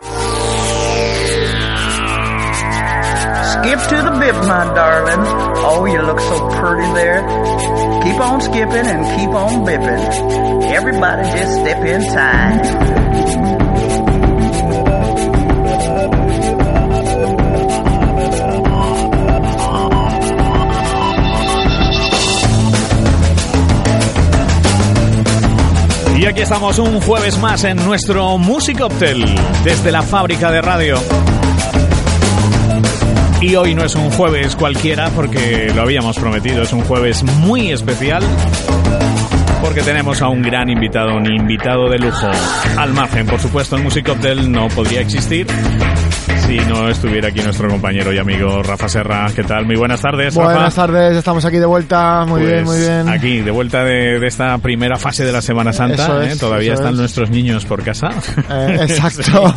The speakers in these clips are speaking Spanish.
Skip to the bip, my darling. Oh, you look so pretty there. Keep on skipping and keep on bipping. Everybody just step in time. Aquí estamos un jueves más en nuestro Music Hotel desde la fábrica de radio. Y hoy no es un jueves cualquiera porque lo habíamos prometido, es un jueves muy especial porque tenemos a un gran invitado, un invitado de lujo. Al margen, por supuesto, el Music Hotel no podría existir si no estuviera aquí nuestro compañero y amigo Rafa Serra. ¿Qué tal? Muy buenas tardes, Rafa. Buenas tardes, estamos aquí de vuelta. Muy bien, muy Pues bien. Aquí, de vuelta de, de esta primera fase de la Semana Santa. ¿eh? es, Todavía eso están es. nuestros niños por casa. Eh, exacto.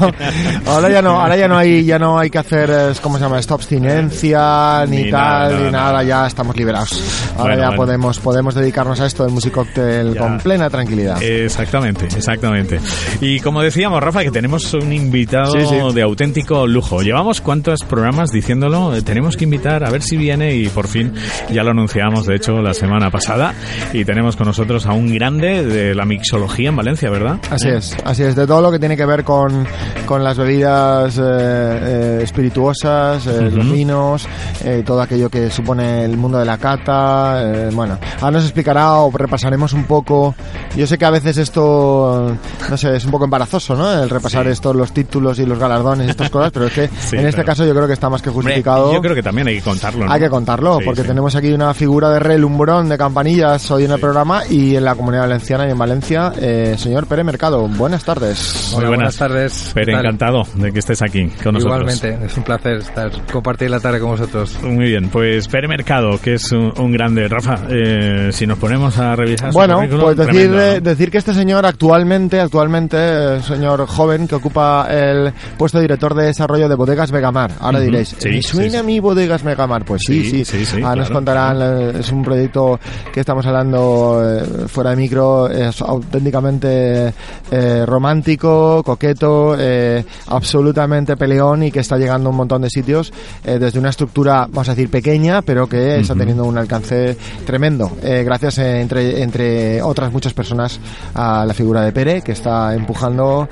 Ahora ya no, ahora ya no hay, ya no hay que hacer, eh, ¿cómo se llama? Esta abstinencia ni, Ni tal, nada, ni nada, nada, ya estamos liberados. Ahora Bueno, ya bueno. podemos, podemos dedicarnos a esto del Music Cocktail Ya. con plena tranquilidad. Exactamente, exactamente. Y como decíamos, Rafa, que tenemos un invitado Sí, sí. de auténtico lujo. Llevamos cuántos programas diciéndolo, Eh, tenemos que invitar a ver si viene y por fin ya lo anunciamos, de hecho, la semana pasada. Y tenemos con nosotros a un grande de la mixología en Valencia, ¿verdad? Así es, así es, de todo lo que tiene que ver con, con las bebidas eh, eh, espirituosas, eh, los Ujú. vinos, eh, todo aquello que supone el mundo de la cata. eh, bueno, ahora nos explicará o repasaremos un poco. Yo sé que a veces esto, no sé, es un poco embarazoso, ¿no? El repasar Sí. estos, los títulos y los galardones y estas cosas, pero es que Sí, en este claro. caso yo creo que está más que Hombre, justificado. yo creo que también hay que contarlo. ¿no? Hay que contarlo, Sí, porque sí. tenemos aquí una figura de relumbrón de campanillas hoy en el programa y en la comunidad valenciana y en Valencia, eh, señor Pere Mercado. Buenas tardes. Muy buenas. buenas tardes. Pero ¿Qué tal? encantado de que estés aquí con nosotros. Igualmente, es un placer estar compartir la tarde con vosotros. Muy bien, pues Pere Mercado, que es un, un grande. Rafa, eh, si nos ponemos a revisar Bueno, pues decir, tremendo, ¿no? decir que este señor actualmente, actualmente, eh, señor joven que ocupa el puesto de director de desarrollo de Bodegas Vegamar. Ahora diréis, sí, ¿me suena sí, a mí Bodegas Vegamar? Pues sí, Sí, sí. Ahora nos contarán, eh, es un proyecto que estamos hablando eh, fuera de micro, es auténticamente eh, romántico, coqueto, eh, absolutamente peleón y que está llegando a un montón de sitios desde una estructura, vamos a decir, pequeña, pero que está teniendo un alcance tremendo. gracias, entre, entre otras muchas personas, a la figura de Pere, que está empujando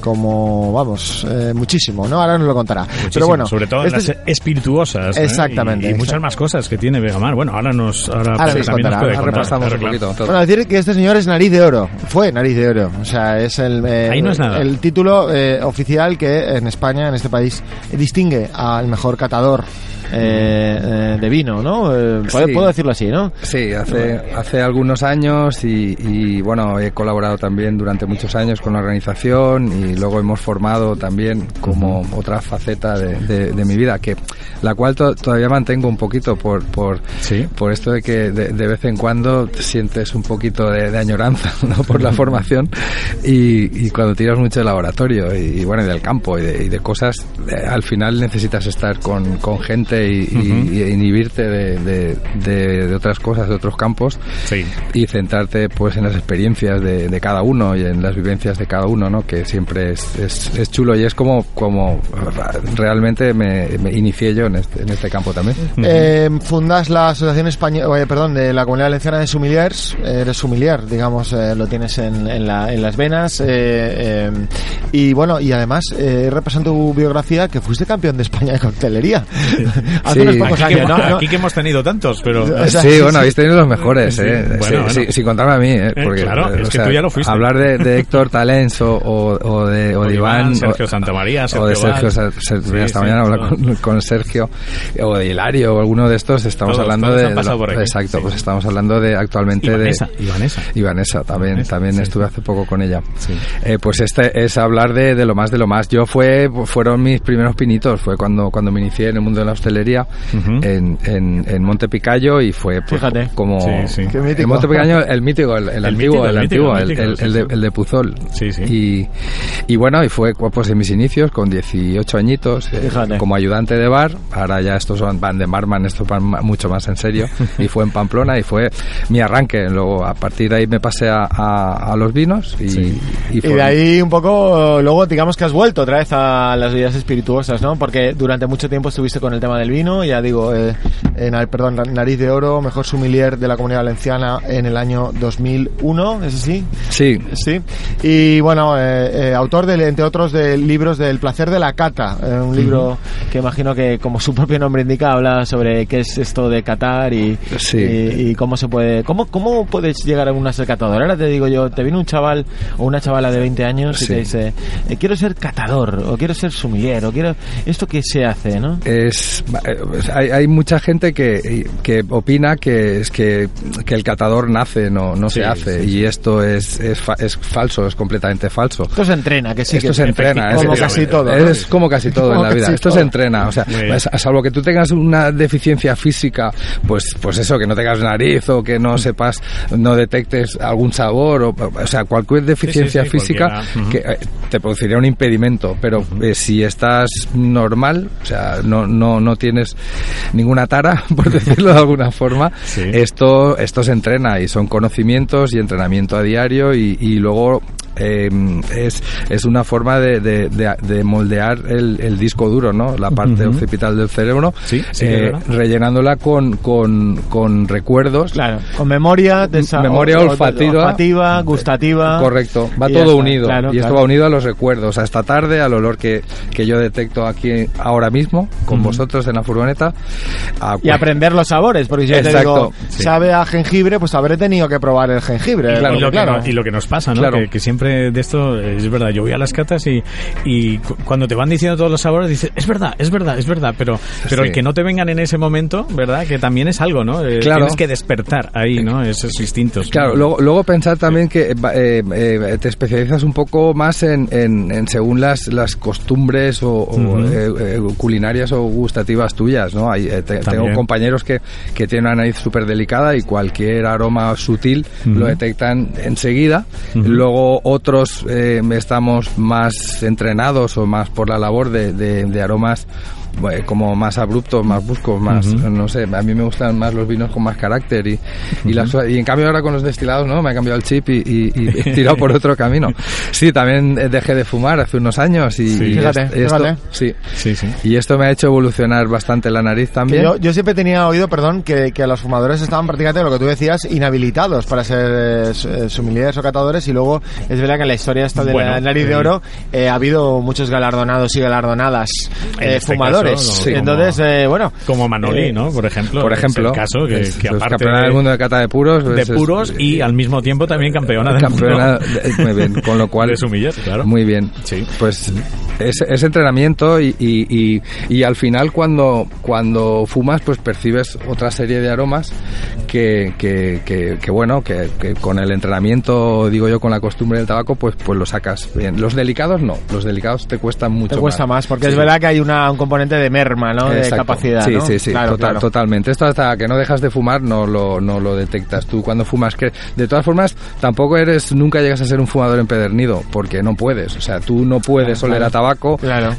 como, vamos, eh, muchísimo, ¿no? Ahora nos lo contará. Muchísimo, Pero bueno, sobre todo en este las espirituosas ¿eh? Exactamente, y, y muchas más cosas que tiene Vegamar. Bueno, ahora nos ahora, Ahora nos nos contará, puede ahora Repasamos claro, un poquito todo. Bueno, decir que este señor es nariz de oro. Fue nariz de oro. O sea, es el, eh, Ahí no es nada. el título eh, oficial que en España, en este país, distingue al mejor catador eh, eh, de vino, ¿no? Eh, ¿puedo, Sí. puedo decirlo así, ¿no? Sí, hace, hace algunos años y, y, bueno, he colaborado también durante muchos años con la organización y luego hemos formado también como otra faceta de, de- de mi vida, que la cual to- todavía mantengo un poquito por, por, Sí. por esto de que de, de vez en cuando sientes un poquito de, añoranza ¿no? por la formación y, y cuando tiras mucho del laboratorio y, y, bueno, y del campo y de, y de cosas, eh, al final necesitas estar con, con gente y, inhibirte de, de- de- de otras cosas, de otros campos Sí. y centrarte pues en las experiencias de, de cada uno y en las vivencias de cada uno, ¿no? Que siempre es, es, es chulo y es como, como realmente me, me inicié yo en este, en este campo también. Eh, fundas la Asociación Española, perdón, de la Comunidad Valenciana de Sumiliers. Eres sumilier, digamos, eh, lo tienes en, en, la- en las venas. eh, eh, y bueno, y además, eh, repasando tu biografía, que fuiste campeón de España de coctelería. Hace Sí. unos pocos Aquí, que, años, ¿no? hemos- No- aquí que hemos tenido tantos, pero... O sea, sí, sí, bueno, sí. habéis tenido los mejores, Sí, ¿eh? bueno, Sí, bueno. sí, sin contarme a mí, ¿eh? Porque, claro, eh, es o que sea, tú ya lo fuiste. Hablar de, de Héctor Talens o, o, o de, o O de Iván... Sergio o- Santamaría, o o de Sergio, esta mañana con, con, Sergio, o de Hilario, o alguno de estos, estamos hablando de... exacto, pues estamos hablando de actualmente de... Y Vanessa, también, también estuve hace poco con ella. Eh, pues este es hablar de, de, lo más de lo más. Yo fue, fueron mis primeros pinitos, fue cuando, cuando me inicié en el mundo de la hostelería en, en, en, Monte Picayo y fue pues, como... En Monte Picayo, el mítico, el, antiguo, el, antiguo, el, de, el, de, Puzol. Y, y bueno, y fue pues en mis inicios con 18 añitos eh, como ayudante de bar. Ahora ya estos van de barman, esto van mucho más en serio. y fue en Pamplona y fue mi arranque. Luego a partir de ahí me pasé a, a, los vinos y, y, de ahí un poco, luego digamos que has vuelto otra vez a las bebidas espirituosas, ¿no? Porque durante mucho tiempo estuviste con el tema del vino, ya digo, eh, en, perdón, Nariz de Oro, mejor sumilier de la Comunidad Valenciana en el año 2001, ¿es así? Sí. Sí. Y bueno, eh, eh, autor, de, entre otros, de libros del placer de la cata, un libro que imagino que, como su propio nombre indica, habla sobre qué es esto de catar y, y, cómo se puede, cómo, cómo puedes llegar a una ser catador. Ahora te digo yo, te viene un chaval o una chavala de 20 años y te dice, eh, quiero ser catador, o quiero ser sumiller, o quiero... ¿Esto qué se hace, no? Es, hay, hay mucha gente que, que opina que es que, que, el catador nace, no, no se hace, y esto es, es, es, falso, es completamente falso. Esto se entrena, que sí. Esto se entrena. Como casi todo. Es como casi todo en la vida. Esto se entrena, o sea, a salvo que tú tengas una deficiencia física, pues, pues eso, que no tengas nariz o que no sepas, no detectes algún sabor, o, o sea, cualquier deficiencia física que eh, te produciría un impedimento, pero eh, si estás normal, o sea, no, no, no tienes ninguna tara, por decirlo de alguna forma, esto, esto se entrena y son conocimientos y entrenamiento a diario y, y luego Em, es, es una forma de, de, moldear el, disco duro, ¿no? La parte occipital del cerebro, eh, rellenándola con, con, con, recuerdos. Claro, con memoria, de memoria olfativa, gustativa. Correcto, va todo unido. y esto va unido a los recuerdos, a esta tarde, al olor que, que yo detecto aquí ahora mismo, con vosotros en la furgoneta. y aprender los sabores, porque si yo te digo, sabe a jengibre, pues habré tenido que probar el jengibre. y, lo que, y, lo que, nos pasa, ¿no? que siempre de esto, es verdad, yo voy a las catas y, y cuando te van diciendo todos los sabores, dices, es verdad, es verdad, es verdad, pero, pero el que no te vengan en ese momento, ¿verdad? Que también es algo, ¿no? Eh, claro. Tienes que despertar ahí, ¿no? Esos instintos. Claro, luego, luego pensar también que eh, eh, te especializas un poco más en, en, según las, las costumbres o, culinarias o gustativas tuyas, ¿no? Hay, tengo compañeros que, que tienen una nariz súper delicada y cualquier aroma sutil lo detectan enseguida. Luego otros eh, estamos más entrenados o más por la labor de, de, de aromas como más abruptos, más bruscos, más, no sé, a mí me gustan más los vinos con más carácter y, y, y, en cambio ahora con los destilados, ¿no? Me ha cambiado el chip y, he tirado por otro camino. Sí, también dejé de fumar hace unos años y, sí, fíjate, esto, sí, sí, sí, y esto me ha hecho evolucionar bastante la nariz también. Yo, yo, siempre tenía oído, perdón, que, que los fumadores estaban prácticamente, lo que tú decías, inhabilitados para ser eh, sumilieres o catadores y luego es verdad que en la historia esta de la nariz de oro eh, ha habido muchos galardonados y galardonadas eh, este fumadores entonces, eh, bueno. Como Manoli, eh, ¿no? Por ejemplo. Por ejemplo. el caso, que, que aparte. Campeona del mundo de cata de puros. Pues de puros y al mismo tiempo también campeona del campeona, Muy bien, con lo cual. Es humillar, claro. Muy bien. Sí. Pues es, entrenamiento y, y, y, al final cuando, cuando fumas, pues percibes otra serie de aromas que, que, que, bueno, que, con el entrenamiento, digo yo, con la costumbre del tabaco, pues, pues lo sacas bien. Los delicados no, los delicados te cuestan mucho. Te cuesta más, porque es verdad que hay una, un componente de merma, ¿no? De capacidad. Sí, sí, sí, totalmente. Esto hasta que no dejas de fumar no lo, no lo detectas. Tú cuando fumas, que de todas formas, tampoco eres, nunca llegas a ser un fumador empedernido, porque no puedes. O sea, tú no puedes oler a tabaco.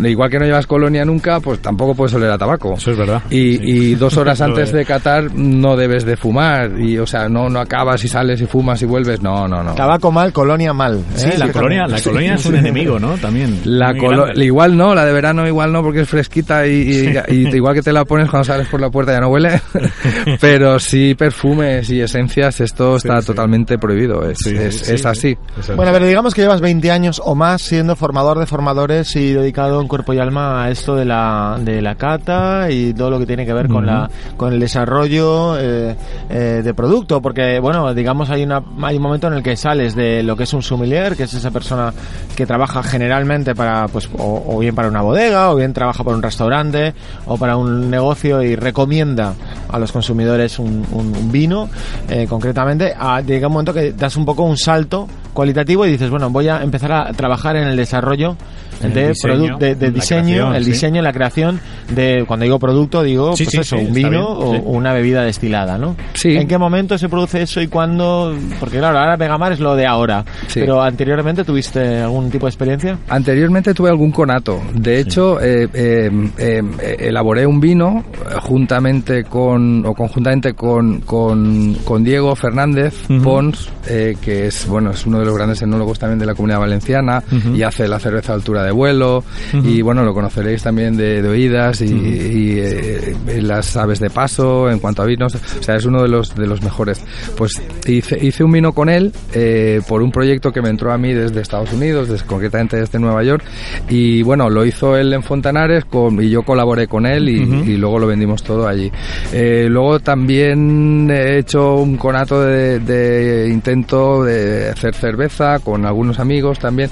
Igual que no llevas colonia nunca, pues tampoco puedes oler a tabaco. Eso es verdad. Y, y dos horas antes de catar no debes de fumar. Y, o sea, no, no acabas y sales y fumas y vuelves. No, no, no. Tabaco mal, colonia mal. ¿eh? Sí, la colonia, la colonia es un enemigo, ¿no? También. La igual no, la de verano igual no, porque es fresquita y, igual que te la pones cuando sales por la puerta ya no huele, pero sí perfumes y esencias, esto está totalmente prohibido, es, es, así. Bueno, pero digamos que llevas 20 años o más siendo formador de formadores y dedicado en cuerpo y alma a esto de la, de la cata y todo lo que tiene que ver con, la, con el desarrollo, eh, eh, de producto, porque bueno, digamos hay una hay un momento en el que sales de lo que es un sommelier, que es esa persona que trabaja generalmente para pues o, bien para una bodega o bien trabaja para un restaurante o para un negocio y recomienda a los consumidores un, un, vino eh, concretamente, a, llega un momento que das un poco un salto cualitativo y dices, bueno, voy a empezar a trabajar en el desarrollo de, diseño, de, diseño el diseño, la creación de, cuando digo producto, digo, pues eso, un vino o una bebida destilada, ¿no? ¿En qué momento se produce eso y cuándo? Porque claro, ahora Vegamar es lo de ahora, pero anteriormente tuviste algún tipo de experiencia? Anteriormente tuve algún conato. De hecho, eh, eh, eh, elaboré un vino juntamente con, o conjuntamente con, con, con Diego Fernández Pons, que es, bueno, es uno de los grandes enólogos también de la comunidad valenciana y hace la cerveza a altura de vuelo y bueno, lo conoceréis también de, oídas y, eh, las aves de paso en cuanto a vinos, o sea, es uno de los, de los mejores. Pues hice, hice un vino con él eh, por un proyecto que me entró a mí desde Estados Unidos, desde, concretamente desde Nueva York y bueno, lo hizo él en Fontanares con, y yo colaboré con él y, luego lo vendimos todo allí. Eh, luego también he hecho un conato de, de intento de hacer cerveza con algunos amigos también.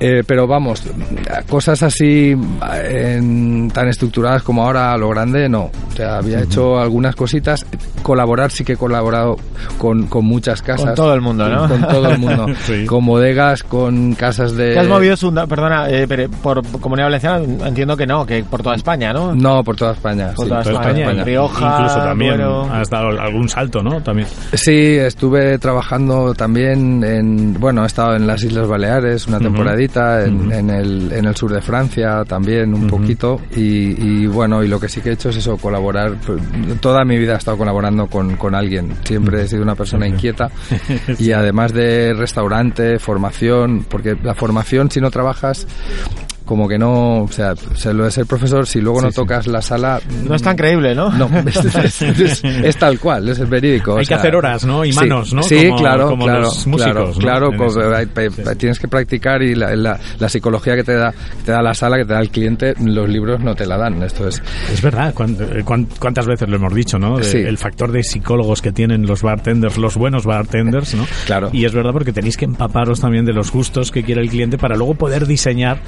Eh, pero vamos, cosas así tan estructuradas como ahora a lo grande, no. O sea, había hecho algunas cositas. Colaborar sí que he colaborado con, con muchas casas. Con todo el mundo, ¿no? Con todo el mundo. Con bodegas, con casas de... ¿Te has movido, perdona, eh, por Comunidad Valenciana? Entiendo que no, que por toda España, ¿no? No, por toda España. Por toda España, Rioja, Incluso también has dado algún salto, ¿no? También. Sí, estuve trabajando también en... Bueno, he estado en las Islas Baleares una temporada en, el, en el sur de Francia también un poquito. Y, bueno, y lo que sí que he hecho es eso, colaborar. Toda mi vida he estado colaborando con, con alguien, siempre he sido una persona inquieta. Y además de restaurante, formación, porque la formación si no trabajas como que no, o sea, se lo de ser profesor, si luego no tocas la sala... No es tan creíble, ¿no? No, es, tal cual, es el verídico. Hay que hacer horas, ¿no? Y manos, ¿no? Sí, claro, claro, músicos, claro, claro tienes que practicar y la, la, psicología que te da te da la sala, que te da el cliente, los libros no te la dan, esto es... Es verdad, ¿cuántas veces lo hemos dicho, no? El factor de psicólogos que tienen los bartenders, los buenos bartenders, ¿no? Claro. Y es verdad porque tenéis que empaparos también de los gustos que quiere el cliente para luego poder diseñar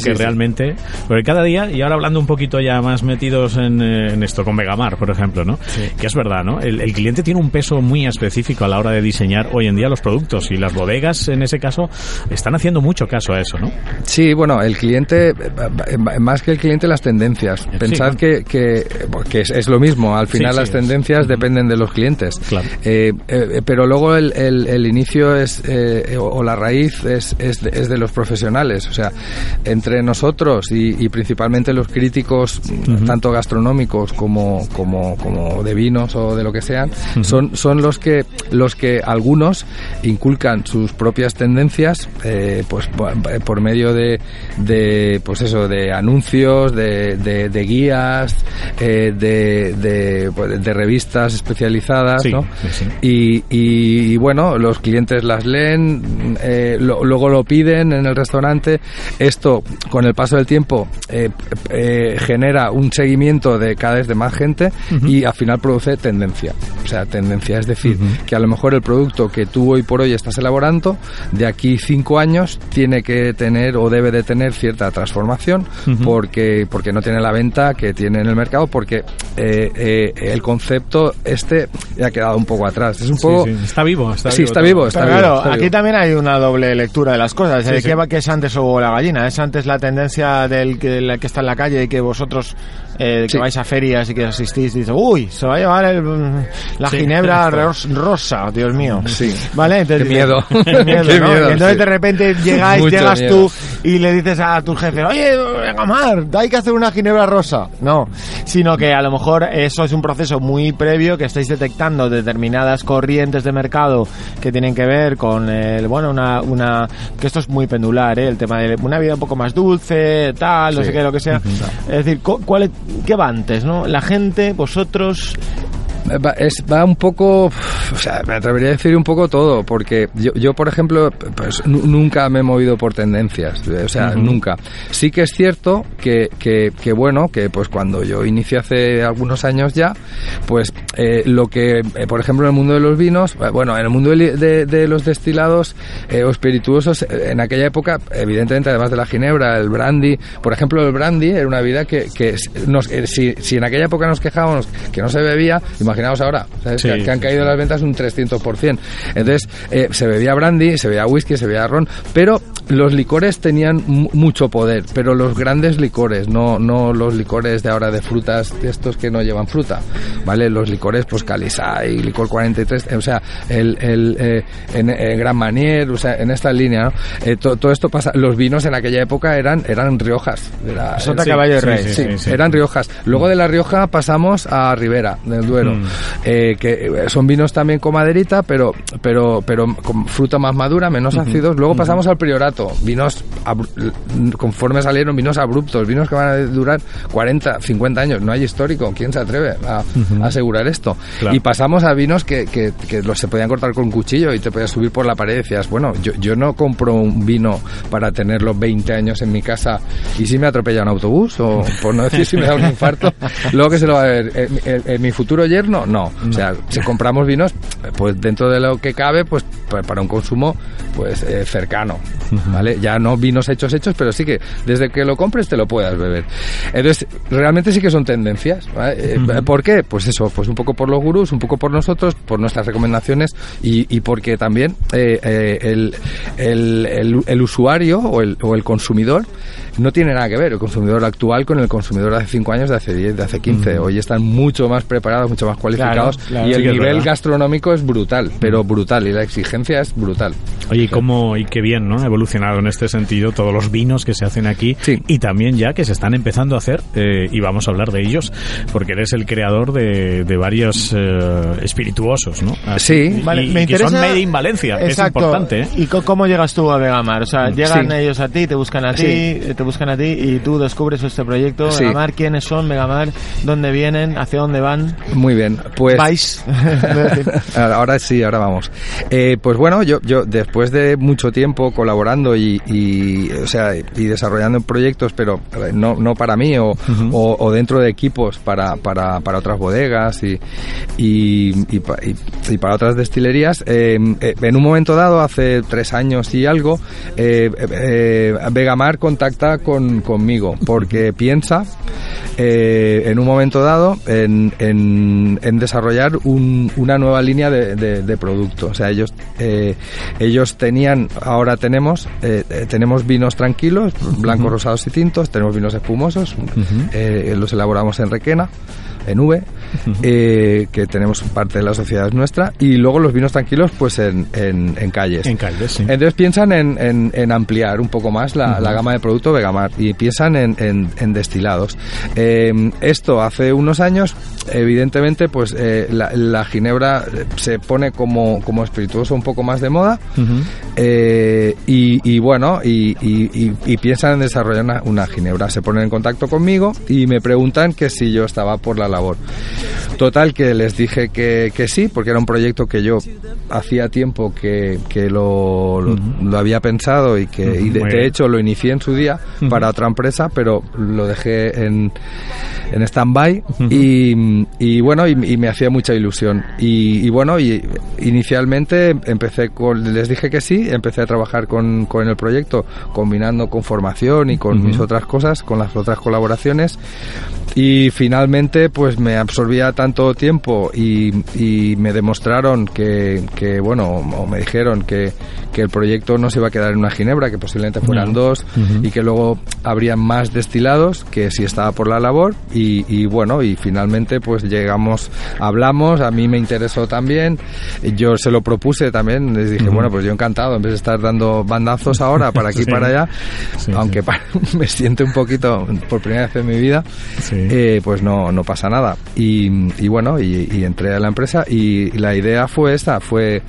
que realmente. Porque cada día, y ahora hablando un poquito ya más metidos en, eh, esto con Vegamar, por ejemplo, ¿no? Que es verdad, ¿no? El, cliente tiene un peso muy específico a la hora de diseñar hoy en día los productos y las bodegas, en ese caso, están haciendo mucho caso a eso, ¿no? Sí, bueno, el cliente, más que el cliente, las tendencias. Pensad que, que, es, lo mismo, al final las tendencias dependen de los clientes. Claro. Eh, eh, pero luego el, el, inicio es, o la raíz es, es de, es de los profesionales, o sea, entre nosotros y, principalmente los críticos, tanto gastronómicos como, como, como, de vinos o de lo que sean, son, son los que los que algunos inculcan sus propias tendencias eh, pues por medio de, de pues eso de anuncios de, de, guías eh, de, pues, de, revistas especializadas ¿no? Y, y, bueno los clientes las leen eh, luego lo piden en el restaurante. Esto con el paso del tiempo eh, eh, genera un seguimiento de cada vez de más gente y al final produce tendencia. O sea, tendencia, es decir, que a lo mejor el producto que tú hoy por hoy estás elaborando, de aquí cinco años, tiene que tener o debe de tener cierta transformación porque, porque no tiene la venta que tiene en el mercado, porque eh, el concepto este ha quedado un poco atrás. Es un poco... Está vivo, está sí, está vivo. Está claro, aquí también hay una doble lectura de las cosas. ¿Qué es antes o la gallina? ¿Es antes la tendencia del que, que está en la calle y que vosotros eh, que vais a ferias y que asistís dices, uy, se va a llevar la ginebra rosa, Dios mío. Sí. ¿Vale? Entonces, qué miedo. miedo, y entonces de repente llegáis, llegas tú y le dices a tu jefe, oye, venga, Mar, hay que hacer una ginebra rosa. No, sino que a lo mejor eso es un proceso muy previo que estáis detectando determinadas corrientes de mercado que tienen que ver con el, bueno, una, una, que esto es muy pendular, ¿eh? el tema de una vida un poco más dulce, tal, no sé qué, lo que sea. Es decir, ¿cuál, ¿qué va antes, no? La gente, vosotros, Va, es, va un poco, o sea, me atrevería a decir un poco todo, porque yo, yo por ejemplo, pues nunca me he movido por tendencias, o sea, nunca. Sí que es cierto que, que, que, bueno, que pues cuando yo inicié hace algunos años ya, pues eh, lo que, eh, por ejemplo, en el mundo de los vinos, eh, bueno, en el mundo de, de- de los destilados eh, o espirituosos, eh, en aquella época, evidentemente, además de la ginebra, el brandy, por ejemplo, el brandy era una vida que, que nos, eh, si, si en aquella época nos quejábamos que no se bebía, imaginaos ahora, ¿sabes? Sí, que, que han caído sí. las ventas un 300%. Entonces, eh, se bebía brandy, se bebía whisky, se bebía ron, pero los licores tenían mu- mucho poder, pero los grandes licores, no, no los licores de ahora de frutas, de estos que no llevan fruta, ¿vale? Los licores, pues Calisay, licor 43, eh, o sea, el, el, eh, en, en Gran Manier, o sea, en esta línea, ¿no? Eh, to- todo esto pasa, los vinos en aquella época eran, eran Riojas. Era, Sota Sí, Caballo y Rey. sí, eran Riojas. Luego de la Rioja pasamos a Ribera, del Duero, Mm. eh, que eh, son vinos también con maderita, pero, pero, pero con fruta más madura, menos ácidos. Luego pasamos al Priorato, vinos, conforme salieron, vinos abruptos, vinos que van a durar 40, 50 años. No hay histórico, ¿quién se atreve a, a asegurar esto? Claro. Y pasamos a vinos que, que, que los se podían cortar con cuchillo y te podías subir por la pared y decías, bueno, yo, yo no compro un vino para tenerlo 20 años en mi casa y si me atropella un autobús o por no decir si me da un infarto, luego que se lo va a ver, ¿en, en- en mi futuro yerno? No. O sea, si compramos vinos, pues dentro de lo que cabe, pues pa- para un consumo pues eh, cercano, ¿vale? Ya no vinos hechos hechos, pero sí que desde que lo compres te lo puedas beber. Entonces, realmente sí que son tendencias. ¿vale? Eh, ¿Por qué? Pues eso, pues un poco por los gurús, un poco por nosotros, por nuestras recomendaciones y, y porque también eh, eh, el, el, el- el usuario o el, o el consumidor no tiene nada que ver el consumidor actual con el consumidor de hace 5 años, de hace 10, de hace 15. Hoy están mucho más preparados, mucho más cualificados claro. y el nivel gastronómico es brutal, pero brutal y la exigencia es brutal. Oye, y cómo y qué bien, ¿no? Ha evolucionado en este sentido todos los vinos que se hacen aquí Sí. y también ya que se están empezando a hacer eh, y vamos a hablar de ellos porque eres el creador de, de varios eh, espirituosos, ¿no? Así, Sí. y, Vale, y me que son interesa- made in Valencia, es importante, ¿eh? ¿Y cómo llegas tú a Vegamar? O sea, llegan Sí. ellos a ti, te buscan a ti, Sí. eh, te buscan a ti y tú descubres este proyecto. Sí. Vegamar, ¿quiénes son Vegamar? ¿Dónde vienen? ¿Hacia dónde van? Muy bien, pues... ¿Vais? Ahora sí, ahora vamos. Eh, pues bueno, yo, yo después de mucho tiempo colaborando y, y, o sea, y desarrollando proyectos, pero no, no para mí o, o, o dentro de equipos para, para, para otras bodegas y, y, y pa- y- y para otras destilerías, eh, eh, en un momento dado, hace tres años y algo, eh, eh, Vegamar contacta con, conmigo porque piensa eh, en un momento dado en, en- en desarrollar un- una nueva línea de, de- de producto. O sea, ellos, eh, ellos tenían, ahora tenemos, eh, tenemos vinos tranquilos, blancos, rosados y tintos, tenemos vinos espumosos, los elaboramos en Requena en V, eh, que tenemos parte de la sociedad es nuestra, y luego los vinos tranquilos pues en, en, en calles. En Caldes, sí. Entonces piensan en, en- en ampliar un poco más la, la gama de producto Vegamar y piensan en, en- destilados. Eh, esto hace unos años, evidentemente, pues eh, la, la ginebra se pone como, como espirituoso un poco más de moda y, y bueno, y, y- y- y piensan en desarrollar una, una ginebra. Se ponen en contacto conmigo y me preguntan que si yo estaba por la labor. Total, que les dije que, que sí, porque era un proyecto que yo hacía tiempo que, que lo, lo, lo había pensado y que y de, hecho lo inicié en su día para otra empresa, pero lo dejé en, en stand-by y, y bueno, y, y me hacía mucha ilusión. Y, y bueno, y inicialmente empecé con, les dije que sí, empecé a trabajar con, con el proyecto, combinando con formación y con mis otras cosas, con las otras colaboraciones. Y finalmente, pues me absorbía tanto tiempo y, y me demostraron que, que, bueno, o me dijeron que, que el proyecto no se iba a quedar en una ginebra, que posiblemente fueran No. dos y que luego habrían más destilados, que si estaba por la labor. Y, y bueno, y finalmente, pues llegamos, hablamos, a mí me interesó también. Yo se lo propuse también, les dije, bueno, pues yo encantado, en vez de estar dando bandazos ahora para aquí y Sí. para allá, Sí, aunque sí. me siento un poquito por primera vez en mi vida, Sí. eh, pues no, no pasa nada. Y, y bueno, y, y entré a la empresa y la idea fue esta, fue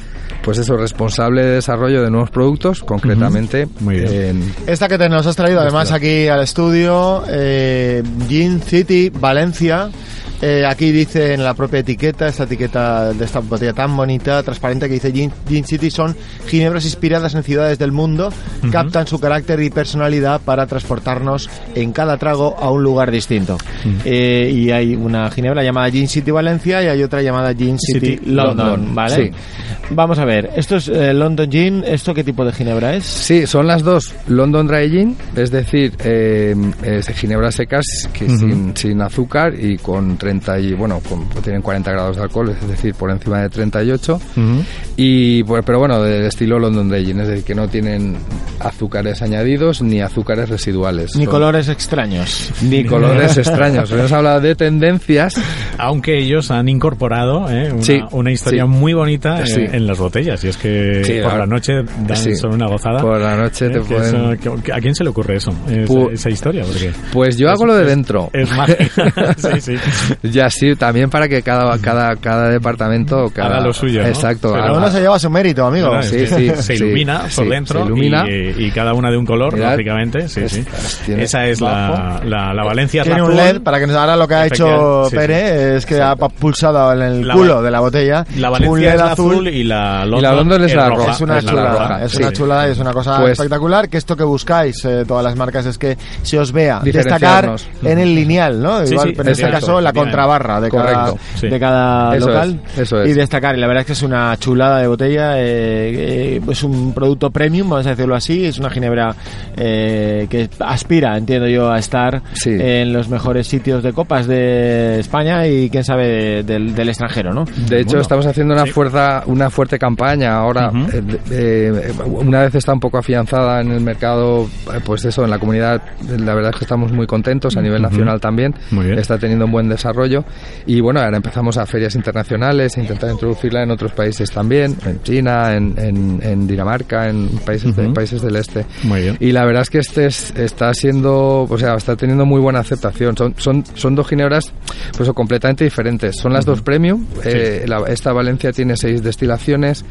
pues eso, responsable de desarrollo de nuevos productos, concretamente Muy bien. en, Esta que te nos has traído además aquí al estudio, eh, Gin City, Valencia. Eh, aquí dice en la propia etiqueta, esta etiqueta de esta botella tan bonita, transparente, que dice Gin, Gin City son ginebras inspiradas en ciudades del mundo, captan su carácter y personalidad para transportarnos en cada trago a un lugar distinto. Eh, y hay una ginebra llamada Gin City Valencia y hay otra llamada Gin City, City London, London, ¿vale? sí. Vamos a ver, esto es eh, London Gin, ¿esto qué tipo de ginebra es? Sí, son las dos London Dry Gin, es decir, eh, es ginebras secas que sin, sin azúcar y con 30 y bueno, con, tienen 40 grados de alcohol, es decir, por encima de 38 y pues, pero bueno, del estilo London Dry Gin, es decir, que no tienen azúcares añadidos ni azúcares residuales. Ni Son- colores extraños. ni colores extraños. Hemos hablado de tendencias. Aunque ellos han incorporado eh, una, Sí, una historia sí. muy bonita eh, Sí. en las botellas. Y es que por ahora- la noche dan son una gozada. Por la noche te Eh, que pueden- eso- ¿A quién se le ocurre eso? Esa, Pu- esa historia. Porque Pues yo es- hago lo de es- dentro. Es mágica. sí, sí. Ya sí, también para que cada cada cada departamento cada, Haga lo suyo, ¿no? Exacto. Pero uno se lleva su mérito, amigo. Claro, sí, sí, se sí, ilumina sí, por se dentro ilumina. Y, y cada una de un color, Mirad. lógicamente. Sí, sí. Es- tiene Esa es la, la, la Valencia Tiene un azul. LED para que nos ahora lo que ha hecho sí, Pere es que ha pulsado en el La culo de la botella La un Valencia LED es la azul y la London, Y la London es la roja. Es una chulada, es sí. una chulada y es una cosa Pues- espectacular. Que esto que buscáis, eh, todas las marcas, es que se os vea destacar en el lineal, ¿no? Sí, Igual, sí, pero en este exacto, caso, la. Contrabarra de cada, sí. de cada Eso local. es, eso es. Y destacar, y la verdad es que es una chulada de botella. eh, eh, es un producto premium, vamos a decirlo así. Es una ginebra eh, que aspira, entiendo yo, a estar Sí. en los mejores sitios de copas de España y quién sabe de- del, del extranjero, ¿no? De hecho, Bueno. estamos haciendo una Sí. fuerza, una fuerte campaña ahora. Eh, eh, una vez está un poco afianzada en el mercado, pues eso, en la comunidad, la verdad es que estamos muy contentos a nivel nacional también. Muy bien. Está teniendo un buen desarrollo. Y bueno, ahora empezamos a ferias internacionales, a intentar introducirla en otros países también, en China, en, en- en Dinamarca, en países, de- Ujú. países del este. Muy bien. Y la verdad es que este es- está siendo, o sea, está teniendo muy buena aceptación. Son, son, son dos ginebras pues, completamente diferentes. Son las dos premium. Eh, la- esta Valencia tiene seis destilaciones.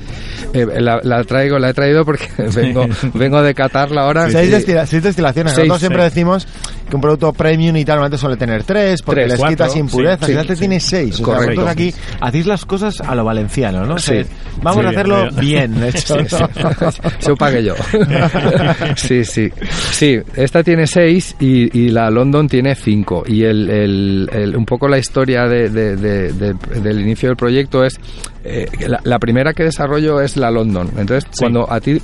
Eh, la, la traigo, la he traído porque vengo, vengo de catarla ahora. Seis, Sí. seis destilaciones. Seis, Nosotros siempre decimos que un producto premium y tal normalmente suele tener tres porque Tres, les cuatro, quitas impurezas. sí, y este sí. tiene seis. O sea, Correcto. vosotros aquí hacéis las cosas a lo valenciano, ¿no? Sí. Vamos Sí, a hacerlo bien, bien, hecho. Sí, sí. Eso pagué yo. sí, sí. Sí, esta tiene seis y, y la London tiene cinco. Y el, el- el- un poco la historia de- de- de- de- del inicio del proyecto es. eh, la, la primera que desarrollo es la London. Entonces, cuando a ti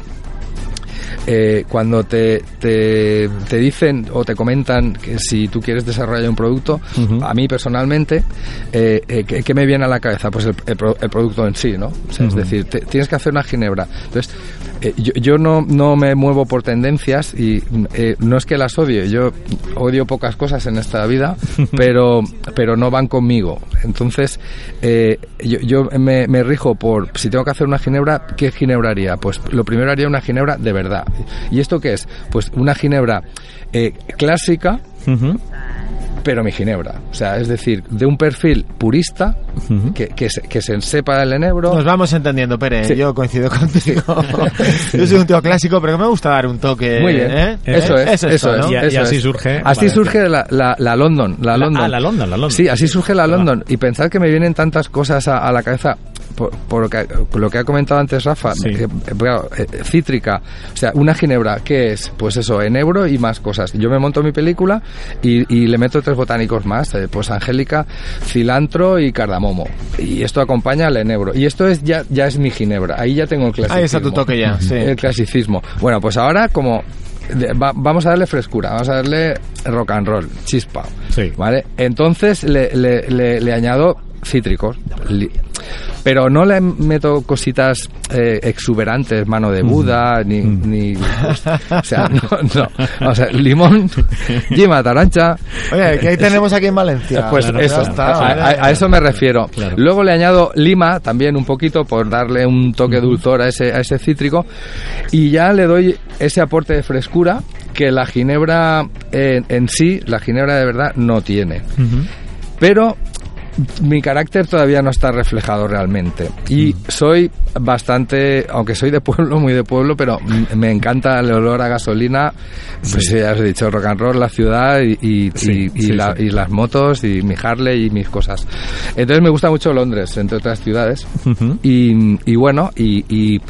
eh, cuando te, te, te dicen o te comentan que si tú quieres desarrollar un producto, a mí personalmente, eh, eh, ¿qué, qué me viene a la cabeza? Pues el, el el producto en sí, ¿no? O sea, Es decir, te- tienes que hacer una ginebra. Entonces, eh, yo, yo no, no me muevo por tendencias y eh, no es que las odie, yo odio pocas cosas en esta vida, pero, pero no van conmigo. Entonces, eh, yo, yo me, me rijo por, si tengo que hacer una ginebra, ¿qué ginebra haría? Pues lo primero haría una ginebra de verdad. ¿Y esto qué es? Pues una ginebra eh, clásica. Pero mi ginebra. O sea, es decir, de un perfil purista, que, que, se, que se sepa el enebro. Nos vamos entendiendo, Pere. Sí. Yo coincido contigo. Yo soy un tío clásico, pero que me gusta dar un toque. Muy bien. ¿eh? Eso es, eso ¿no? es. Y- y eso así es. surge Así surge la, la, la London. La, La- London. ah, la London, la London. Sí, así surge la. London. Y pensad que me vienen tantas cosas a, a la cabeza. Por, por lo, que, lo que ha comentado antes Rafa, Sí. eh, eh, cítrica, o sea, una ginebra, ¿qué es? Pues eso, enebro y más cosas. Yo me monto mi película y, y le meto tres botánicos más, eh, pues angélica, cilantro y cardamomo. Y esto acompaña al enebro. Y esto es ya, ya es mi ginebra, ahí ya tengo el clasicismo. Ahí está tu toque ya, sí. El clasicismo. Bueno, pues ahora como va- vamos a darle frescura, vamos a darle rock and roll, chispa. Sí. ¿Vale? Entonces le, le- le- le añado cítricos. Li- Pero no le meto cositas eh, exuberantes, mano de Buda, ni, ni pues, o sea, no, no. O sea, limón, yema, tarancha, Oye, que ahí tenemos aquí en Valencia. pues claro, eso, está, a, ¿vale? a- a eso me refiero. Claro. Luego le añado lima también un poquito por darle un toque dulzor a ese, a ese cítrico y ya le doy ese aporte de frescura que la ginebra en, en sí, la ginebra de verdad no tiene. Pero mi carácter todavía no está reflejado realmente. Y soy bastante, aunque soy de pueblo, muy de pueblo, pero me encanta el olor a gasolina. Pues ya os he dicho, rock and roll, la ciudad y, y- Sí, y- sí, la- y las motos y mi Harley y mis cosas. Entonces me gusta mucho Londres, entre otras ciudades. Ujú. Y, y bueno, y,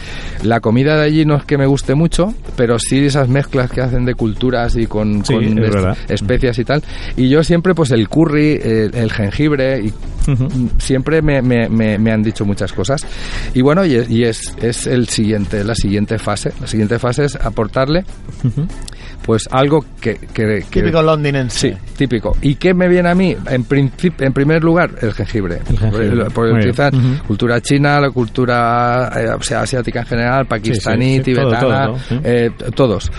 la comida de allí no es que me guste mucho, pero sí esas mezclas que hacen de culturas y con, con es especias y tal. Y yo siempre, pues el curry, el, el jengibre, y Siempre me, me- me- me han dicho muchas cosas. Y bueno, y, es, y es, es el siguiente, la siguiente fase. La siguiente fase es aportarle pues algo que... que- que- Típico londinense. Sí, típico. ¿Y qué me viene a mí? En, princip- en primer lugar, el jengibre. El jengibre. Porque- cultura china, la cultura eh, o sea, asiática en general, pakistaní, sí, sí, todo, tibetana, todo, todo, sí. eh, todos.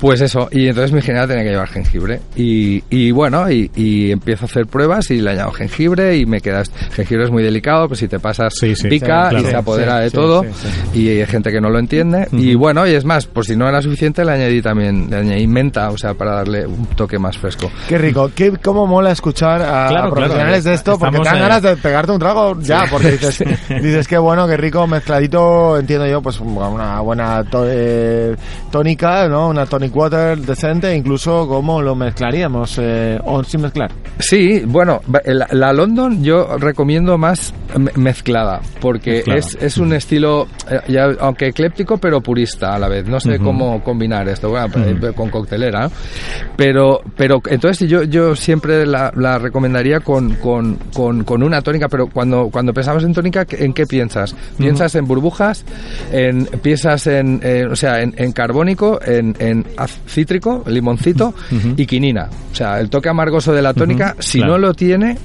Pues eso, y entonces mi general tenía que llevar jengibre. Y, y bueno, y, y empiezo a hacer pruebas y le añado jengibre y me quedas. Jengibre es muy delicado, pues si te pasas Sí, sí. pica Sí, y se apodera Sí, de sí, todo. sí, sí. Y hay gente que no lo entiende. Y bueno, y es más, por si no era suficiente, le añadí también, le añadí menta, o sea, para darle un toque más fresco. Qué rico, qué, cómo mola escuchar a, Claro, a profesionales claro. de esto, porque Estamos, te dan ganas de pegarte un trago ya, porque dices, dices qué bueno, qué rico, mezcladito, entiendo yo, pues una buena to- eh, tónica, ¿no? Una tonic water decente, incluso cómo lo mezclaríamos, eh, o sin mezclar. Sí, bueno, va- la, la London yo recomiendo más me- mezclada, porque Mezclada. es, es un estilo, eh, ya, aunque ecléptico, pero purista a la vez. No sé cómo combinar esto, bueno, Ujú. eh, con coctelera, pero, pero entonces yo, yo siempre la, la recomendaría con, con, con, con una tónica, pero cuando, cuando pensamos en tónica, ¿en qué piensas? ¿Piensas en burbujas? En, ¿Piensas en, eh, o sea, en, en carbónico, en, en cítrico, limoncito y quinina? O sea, el toque amargoso de la tónica, si claro. no lo tiene,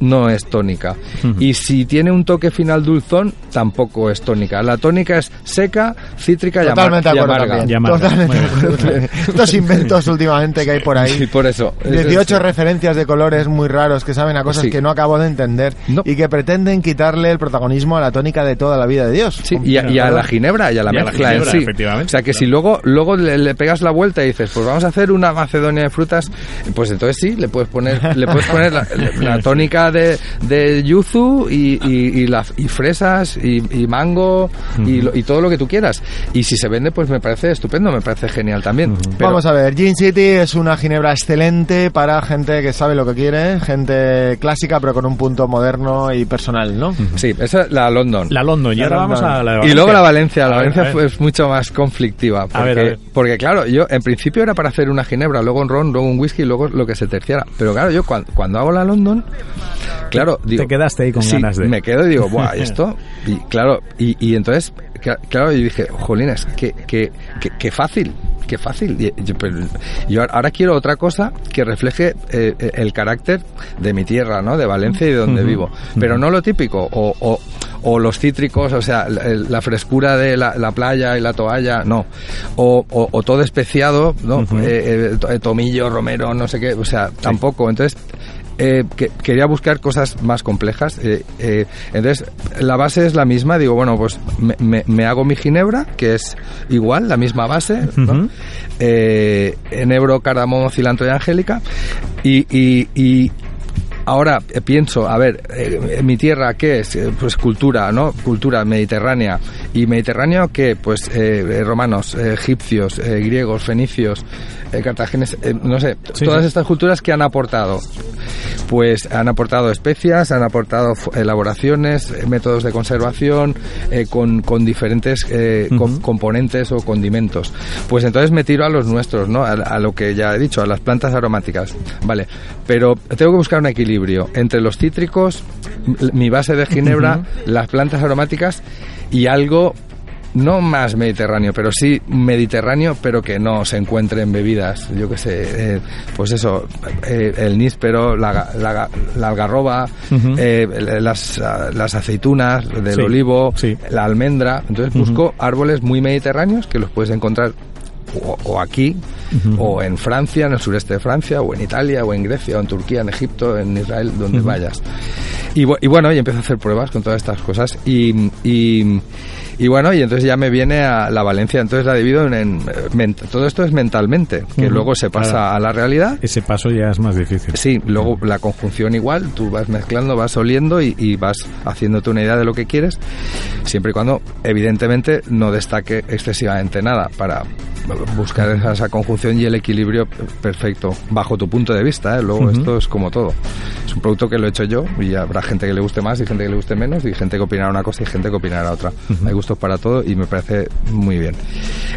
no es tónica. Y si tiene un toque final dulzón, tampoco es tónica. La tónica es seca, cítrica Totalmente de y acuerdo amarga. Y amarga. Totalmente. Estos inventos últimamente que hay por ahí. Sí, por eso. 18 referencias de colores muy raros que saben a cosas Sí. que no acabo de entender No. y que pretenden quitarle el protagonismo a la tónica de toda la vida de Dios. Sí, y a, y a la ginebra y a la Y a la mezcla ginebra, en sí. efectivamente, O sea que claro. si luego luego le, le pegas la vuelta y dices, pues vamos a hacer una macedonia de frutas, pues entonces sí, le puedes poner le puedes poner la, la tónica de, de yuzu y, y, y la- y fresas y, y mango y, lo- y todo lo que tú quieras. Y si se vende, pues me parece estupendo, me parece genial también. Pero- Vamos a ver, Gin City es una ginebra excelente para gente que sabe lo que quiere, gente clásica pero con un punto moderno y personal, ¿no? Sí, esa es la London. La London, y ahora vamos a la de Y Valencia. luego la Valencia, la A ver, Valencia a ver. fue- es mucho más conflictiva. Porque, ver, a ver. porque, claro, yo en principio era para hacer una ginebra, luego un ron, luego un whisky, luego lo que se terciara. Pero claro, yo cuando, cuando hago la London, claro, digo... quedaste ahí con sí, ganas de- me quedo y digo, buah, ¿y esto? Y claro, y, y entonces, claro, yo dije, jolines, qué, qué, qué, qué fácil. Qué fácil. Yo, ahora quiero otra cosa que refleje eh, el carácter de mi tierra, ¿no? De Valencia y de donde vivo. Pero no lo típico. O, o, o los cítricos, o sea, la, la frescura de la, la playa y la toalla, no. O, o, o todo especiado, ¿no? Eh, eh, eh, tomillo, romero, no sé qué, o sea, tampoco. Entonces, eh, que- quería buscar cosas más complejas. eh, eh, entonces, la base es la misma. Digo, bueno, pues me, me- me hago mi ginebra, que es igual, la misma base. ¿no? Ujú. Eh, enebro, cardamomo, cilantro y angélica. Y, y- y ahora eh, pienso, a ver, eh, mi tierra, ¿qué es? Eh, Pues cultura, ¿no? Cultura mediterránea. ¿Y mediterráneo qué? Pues romanos, egipcios, griegos, fenicios, cartagenes, no sé, Sí, todas sí. estas culturas que han aportado. Pues han aportado especias, han aportado elaboraciones, eh, métodos de conservación, eh, con, con diferentes eh, componentes o condimentos. Pues entonces me tiro a los nuestros, ¿no? A, a lo que ya he dicho, a las plantas aromáticas. Vale, pero tengo que buscar un equilibrio entre los cítricos, mi base de ginebra, las plantas aromáticas y algo no más mediterráneo, pero sí mediterráneo, pero que no se encuentre en bebidas. Yo qué sé, eh, pues eso, eh, el níspero, la, la la algarroba, eh, las, las aceitunas del Sí, olivo, sí. la almendra. Entonces busco árboles muy mediterráneos que los puedes encontrar o, o aquí, o en Francia, en el sureste de Francia, o en Italia, o en Grecia, o en Turquía, en Egipto, en Israel, donde vayas. Y, y bueno, y empiezo a hacer pruebas con todas estas cosas. Y, y, y bueno, y entonces ya me viene a la Valencia. Entonces la divido en. en- ment- todo esto es mentalmente, que Ujú, luego se pasa claro. a la realidad. Ese paso ya es más difícil. Sí, luego la conjunción igual, tú vas mezclando, vas oliendo y, y vas haciéndote una idea de lo que quieres, siempre y cuando, evidentemente, no destaque excesivamente nada para buscar esa, esa conjunción y el equilibrio perfecto, bajo tu punto de vista. ¿eh? Luego, Ujú. esto es como todo. Es un producto que lo he hecho yo y habrá gente que le guste más y gente que le guste menos y gente que opinará una cosa y gente que opinará otra. Hay para todo y me parece muy bien.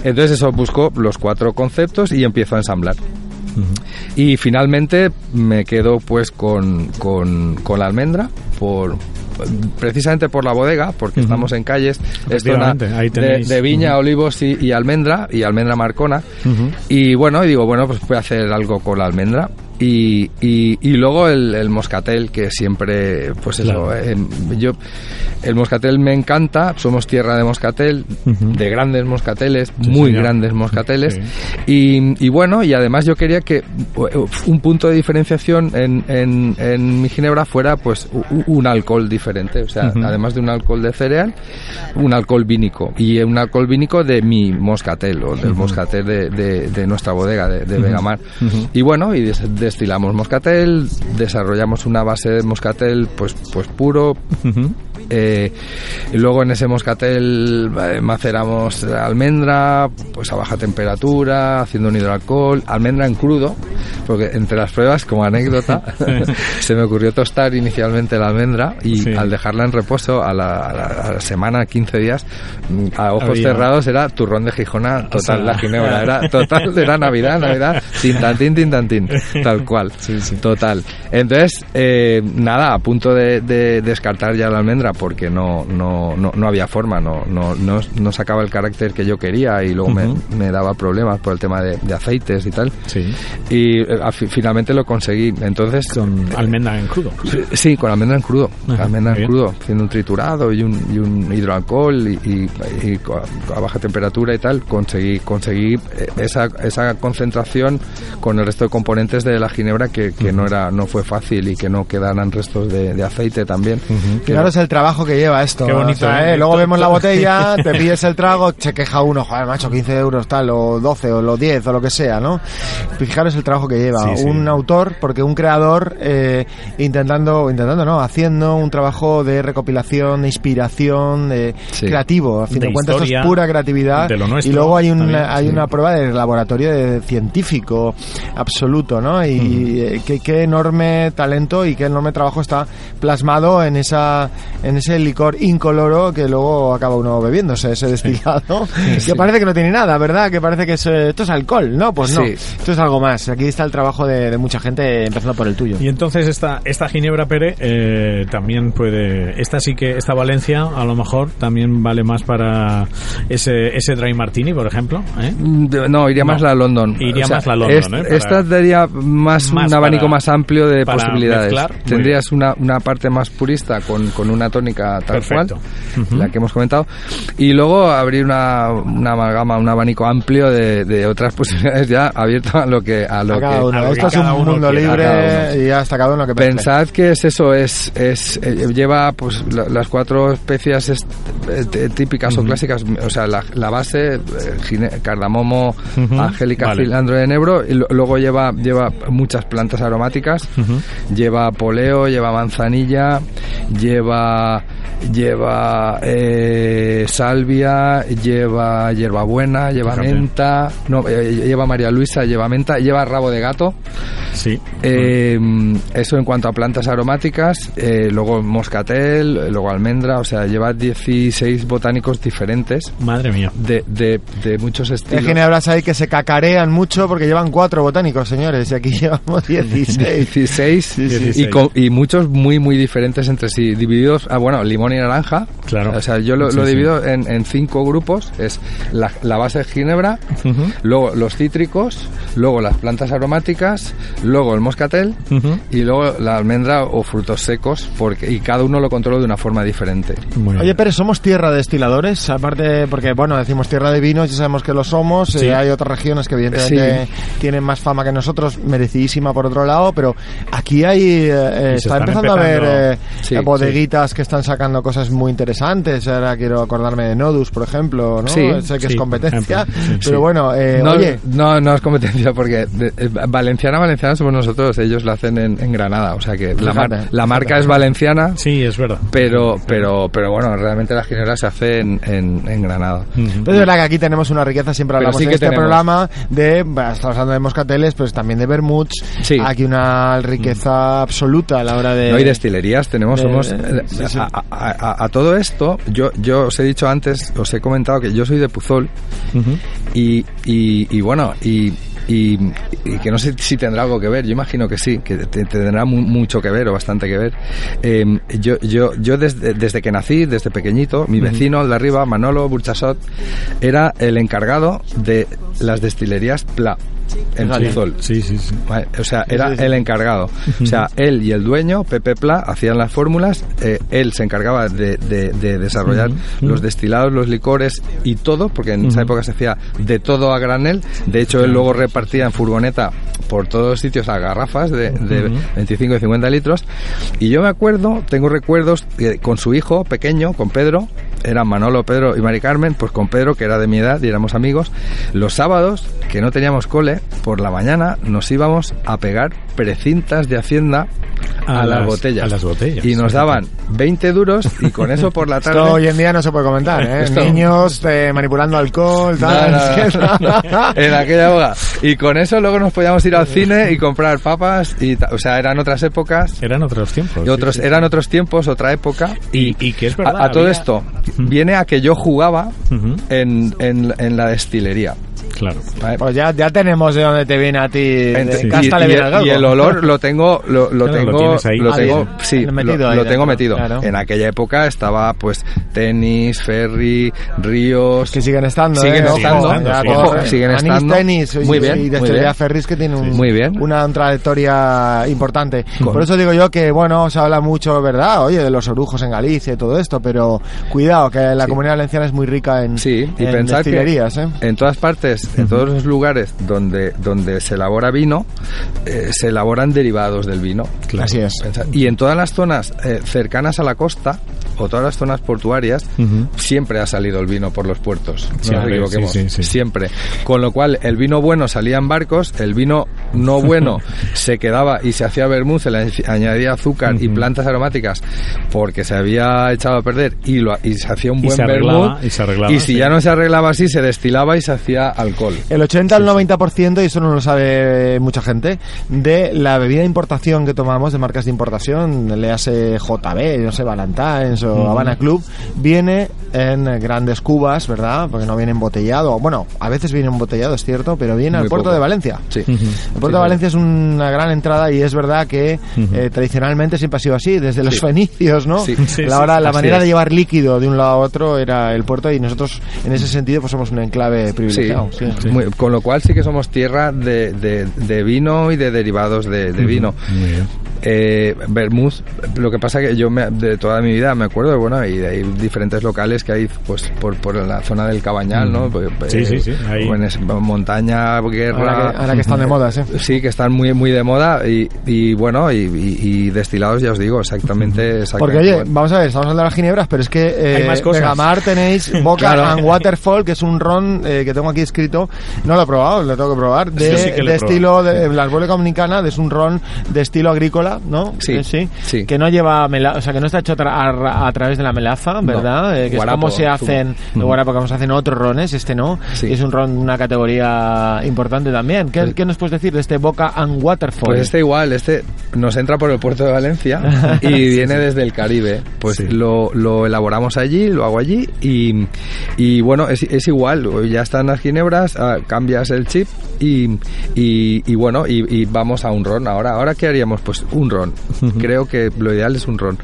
Entonces, eso busco los cuatro conceptos y empiezo a ensamblar. Y finalmente me quedo pues con, con, con la almendra por precisamente por la bodega porque estamos en calles. Es zona de, de viña, olivos y, y almendra y almendra marcona. Y bueno y digo bueno pues voy a hacer algo con la almendra y, y, y luego el, el moscatel que siempre pues eso Claro. eh, yo el moscatel me encanta somos tierra de moscatel de grandes moscateles Sí, muy señor. grandes moscateles Sí. y, y bueno, y además yo quería que uh, un punto de diferenciación en, en, en mi ginebra fuera pues un alcohol diferente, o sea, además de un alcohol de cereal, un alcohol vínico y un alcohol vínico de mi moscatel o del moscatel de, de- de nuestra bodega de, de Vegamar. Y bueno, y des- destilamos moscatel, desarrollamos una base de moscatel pues pues puro, eh, y luego en ese moscatel eh, maceramos almendra, pues a baja temperatura, haciendo un hidroalcohol, almendra en crudo, porque entre las pruebas, como anécdota, se me ocurrió tostar inicialmente la almendra y Sí. al dejarla en reposo a la, a la- a la semana, 15 días, mm, a ojos Había- cerrados era turrón de Gijona, total, sea, la ginebra, era total, era Navidad, Navidad, tin tan tin, tin tan tin, tal cual, Sí, sí. total. Entonces, eh, nada, a punto de, de descartar ya la almendra porque no, no, no, no había forma, no, no, no, no sacaba el carácter que yo quería y luego me- Ujú. me, daba problemas por el tema de, de aceites y tal. Sí. Y eh, al fi- finalmente lo conseguí. Entonces, Con almendra en crudo. Sí, con almendra en crudo. Ajá, almendra en bien. crudo, haciendo un triturado y un, y un hidroalcohol y, y- y a baja temperatura y tal, conseguí, conseguí eh, esa, esa concentración con el resto de componentes de la ginebra que, que no era no fue fácil y que no quedaran restos de, de aceite también. Que Claro, es el trabajo que lleva esto. Qué bonito, O sea, ¿eh? ¿eh? Luego vemos la botella, te pides el trago, se queja uno, joder, macho, 15 euros tal, o 12, o los 10, o lo que sea, ¿no? Fijaros el trabajo que lleva Sí, sí. un autor, porque un creador, eh, intentando, intentando, no, haciendo un trabajo de recopilación, de inspiración, de Sí. creativo. A fin de, De cuentas, esto es pura creatividad. de lo nuestro, y luego hay, un, también, hay sí. una prueba de laboratorio de científico absoluto, ¿no? Y eh, qué, qué enorme talento y qué enorme trabajo está plasmado en esa en ese licor incoloro que luego acaba uno bebiéndose ese destilado que parece que no tiene nada, ¿verdad? Que parece que es, eh, esto es alcohol, no, pues no, Sí. esto es algo más. Aquí está el trabajo de, de mucha gente empezando por el tuyo. Y entonces esta, esta Ginebra Pere eh, también puede... Esta sí que, esta Valencia a lo mejor también vale más para ese, ese Dry Martini, por ejemplo. ¿eh? No, iría No. más la London. Iría más la London, est- ¿eh? Para- Esta daría más, Más un abanico para- más amplio de para posibilidades. mezclar, Tendrías una, una parte más purista con, con una tónica tal Perfecto. cual, Ujú. la que hemos comentado, y luego abrir una, una amalgama, un abanico amplio de, de otras posibilidades ya abierto a lo que a lo A cada que uno. a lo que Esto es cada un mundo libre y ya está cada uno que. Pensad que es eso, es, es eh, lleva pues la- las cuatro especias est- eh, típicas o clásicas, o sea, la, la base, eh, gine- cardamomo, Ujú, angélica, vale. cilantro de enebro, y lo- luego lleva, lleva muchas plantas aromáticas, lleva poleo, lleva manzanilla, lleva lleva eh, salvia, lleva hierbabuena, lleva Fíjate. menta, no, eh, lleva María Luisa, lleva menta, lleva rabo de gato. Sí. Eh, eso en cuanto a plantas aromáticas, eh, luego moscatel, luego almendra, o sea, lleva 16 botánicos diferentes Madre mía. de, de, de muchos Hay estilos. ginebras ahí que se cacarean mucho porque llevan cuatro botánicos, señores, y aquí llevamos 16. 16 sí, sí. y, con- y muchos muy muy diferentes entre sí, divididos, ah, bueno, limón y naranja. Claro. O sea, yo lo, Sí, lo sí. divido en, en cinco grupos. Es la, la base de ginebra, Ujú. luego los cítricos, luego las plantas aromáticas, luego el moscatel Ujú. y luego la almendra o frutos secos, porque y cada uno lo controlo de una forma diferente. Oye, Pérez, ¿somos tierra de destiladores? Aparte, porque, bueno, decimos tierra de vinos, ya sabemos que lo somos. Sí. eh, hay otras regiones que, evidentemente, tienen más fama que nosotros, merecidísima por otro lado, pero aquí hay. eh, eh, está están empezando, a ver empezando- eh, Sí, bodeguitas que están sacando cosas muy interesantes. Ahora quiero acordarme de Nodus, por ejemplo, ¿no? Sí, sé que sí, es competencia, sí, pero sí. bueno, eh, no, oye. no, no es competencia porque de- eh, valenciana, valenciana somos nosotros, ellos lo hacen en, en Granada, o sea que la, mar- la marca fíjate. es valenciana, Sí, es verdad. pero pero pero bueno, realmente la ginebra se hace en, en, en Granada. Ujú. Pero es verdad que aquí tenemos una riqueza, siempre hablamos sí en este tenemos. programa de, bueno, estamos hablando de moscateles, pues también de Sí. Aquí una riqueza absoluta a la hora de... No, y destilerías tenemos, de- somos... de- eh, sí, sí. A, a- a- a todo esto, yo, yo os he dicho antes, os he comentado que yo soy de Puzol y, y, y bueno, y, y, y que no sé si tendrá algo que ver, yo imagino que sí, que te- tendrá mu- mucho que ver o bastante que ver. Eh, yo yo, yo desde, desde que nací, desde pequeñito, mi vecino, el de arriba, Manolo Burchasot, era el encargado de las destilerías Pla en. Puzol. Sí, sí, sí. Vale, O sea, era Sí, sí, sí. el encargado. O sea, él y el dueño, Pepe Pla, hacían las fórmulas. eh, él se encargaba de, de- de desarrollar los destilados, los licores y todo, porque en esa Ujú. época se hacía de todo a granel. De hecho, él luego repartía en furgoneta por todos los sitios a garrafas de, de Ujú. 25 y 50 litros. Y yo me acuerdo, tengo recuerdos eh, con su hijo pequeño, con Pedro, eran Manolo, Pedro y Mari Carmen, pues con Pedro, que era de mi edad y éramos amigos, los sábados, que no teníamos cole, por la mañana nos íbamos a pegar precintas de Hacienda a, A las, las- botellas. a las botellas. Y nos daban 20 duros y con eso por la tarde... Esto hoy en día no se puede comentar, ¿eh? Esto- Niños eh, manipulando alcohol, tal. No, no, no. en aquella época. Y con eso luego nos podíamos ir al cine y comprar papas. Y, o sea, eran otras épocas. Eran otros tiempos. Y otros, sí, sí. eran otros tiempos, otra época. Y, y que es verdad. a, a todo había- esto viene a que yo jugaba Ujú. en, en, en la destilería. Claro. ¿vale? Pues ya, ya tenemos de dónde te viene a ti. De y, casta le y viene y galgo. el olor lo tengo lo, lo Claro, lo tengo tienes ahí. lo Ah, tengo sí Metido lo, ahí lo tengo dentro, metido claro. en aquella época estaba pues tenis ferry ríos Que siguen estando, Siguen ¿eh? Ojo, estando, ya siguen ojo, ¿eh? siguen Anís estando. Tenis y- Muy bien, y muy Destilería bien. Ferris que tiene un- Muy bien. una trayectoria importante. Con- Por eso digo yo que, bueno, se habla mucho, ¿verdad? Oye, de los orujos en Galicia y todo esto, pero cuidado, que la Sí. comunidad valenciana es muy rica en, Sí, y en pensar que ¿eh? en todas partes, en todos los lugares donde, donde se elabora vino, eh, se elaboran derivados del vino. Así es. Pensar- Y en todas las zonas eh, cercanas a la costa, o todas las zonas portuarias, siempre ha salido el vino por los puertos. No Siempre, nos equivoquemos. sí, sí, sí. Siempre. Con lo cual, el vino bueno salía en barcos, el vino no bueno se quedaba y se hacía vermouth, se le añadía azúcar y plantas aromáticas porque se había echado a perder y, lo, y se hacía un Y buen vermouth. y se arreglaba, y si sí. ya no se arreglaba así, se destilaba y se hacía alcohol. El 80 al 90%, y eso no lo sabe mucha gente, de la bebida de importación que tomamos, de marcas de importación, le hace JB, no sé, Valentine's o Mm. Habana Club, viene en grandes cubas, ¿verdad? Porque no viene embotellado. Bueno, a veces viene embotellado, es cierto, pero viene al Muy puerto poco. de Valencia. Sí. El puerto de Valencia es una gran entrada y es verdad que eh, tradicionalmente siempre ha sido así, desde los Sí. fenicios, ¿no? Sí. Sí, la, sí, hora, la manera es. de llevar líquido de un lado a otro era el puerto y nosotros en ese sentido pues somos un enclave Sí, privilegiado. sí. Muy- con lo cual sí que somos tierra de, de- de vino y de derivados de, de vino. Muy bien. Eh, Bermúdez, lo que pasa que yo me- de toda mi vida me acuerdo, bueno, y hay diferentes locales que hay pues por, por la zona del Cabañal, ¿no? Pues, Sí, eh, sí, sí, ahí. es montaña, guerra... Ahora que, ahora que están de moda, sí. Sí, que están muy muy de moda y, y bueno, y, y- y destilados, ya os digo, exactamente, exactamente Porque oye, vamos a ver, estamos hablando de las ginebras, pero es que eh, Hay más cosas. Vegamar tenéis Boca Claro. and Waterfall, que es un ron eh, que tengo aquí escrito, no lo he probado, lo tengo que probar, de, sí que estilo de la República Dominicana, es un ron de estilo agrícola, ¿no? Sí, Eh, sí, sí. que no lleva, mela- o sea, que no está hecho a, a través de la melaza, ¿verdad? Eh, que Guarapo, es como se hacen, de guarapo, como se hacen otros rones, este no, Sí. es un ron de una categoría importante también. ¿Qué, Sí. qué nos puedes decir de este Boca and Waterfall? Pues este igual, este nos entra por el puerto de Valencia y viene desde el Caribe. Pues lo, lo, elaboramos allí, lo hago allí y, y bueno, es, es, igual, ya están las ginebras, ah, cambias el chip y, y, y bueno, y, vamos a un ron. Ahora, ¿ahora qué haríamos? Pues un ron. Creo que lo ideal es un ron.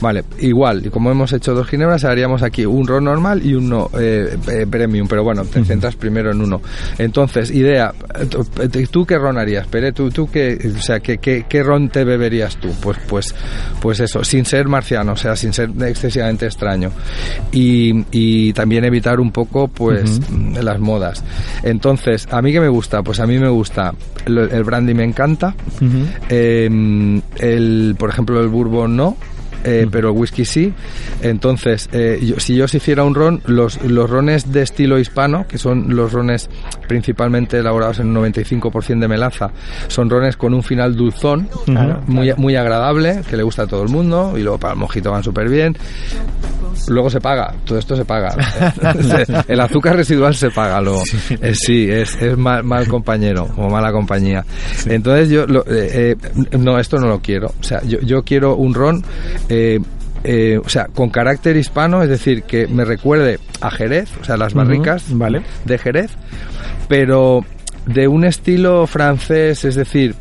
Vale, igual, y como hemos hecho dos ginebras, haríamos aquí un ron normal y uno eh, eh, premium, pero bueno, te centras primero en uno. Entonces, idea, ¿tú qué ron harías? Pere, ¿tú, tú qué, o sea, ¿qué, qué, qué ron te beberías tú? Pues, pues, pues eso, sin ser marciano, o sea, sin ser excesivamente extraño. Y, y también evitar un poco, pues, las modas. Entonces, ¿a mí qué me gusta? Pues a mí me gusta, el, brandy me encanta, em, el, por ejemplo, el bourbon no, eh, pero el whisky sí. Entonces, eh, si yo se hiciera un ron, los, los rones de estilo hispano, que son los rones principalmente elaborados en un 95% de melaza, son rones con un final dulzón, muy, muy agradable, que le gusta a todo el mundo, y luego para el mojito van súper bien. Luego se paga, todo esto se paga. el azúcar residual se paga luego. sí, es, es mal, compañero o mala compañía. Entonces yo, no, esto no lo quiero. O sea, yo, yo quiero un ron eh, eh, o sea, con carácter hispano, es decir, que me recuerde a Jerez, o sea, las barricas vale. de Jerez, pero de un estilo francés, es decir,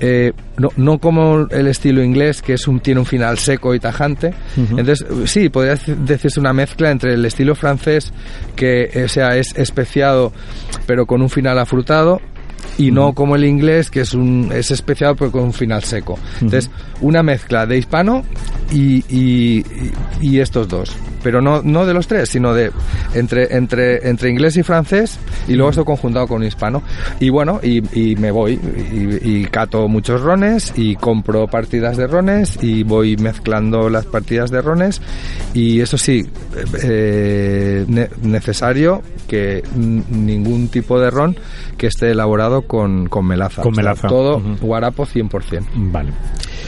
eh, no, no como el estilo inglés, que es un, tiene un final seco y tajante. Entonces, sí, podría decirse una mezcla entre el estilo francés, que o sea, es especiado, pero con un final afrutado, y no como el inglés que es un es especial pero con un final seco. Entonces, una mezcla de hispano y, y, y, estos dos. Pero no, no de los tres, sino de entre, entre, entre inglés y francés y luego esto conjuntado con hispano. Y bueno, y, y me voy y, cato muchos rones y compro partidas de rones y voy mezclando las partidas de rones y eso sí, eh, necesario que ningún tipo de ron que esté elaborado con, con melaza. Con melaza. todo guarapo 100%. Vale.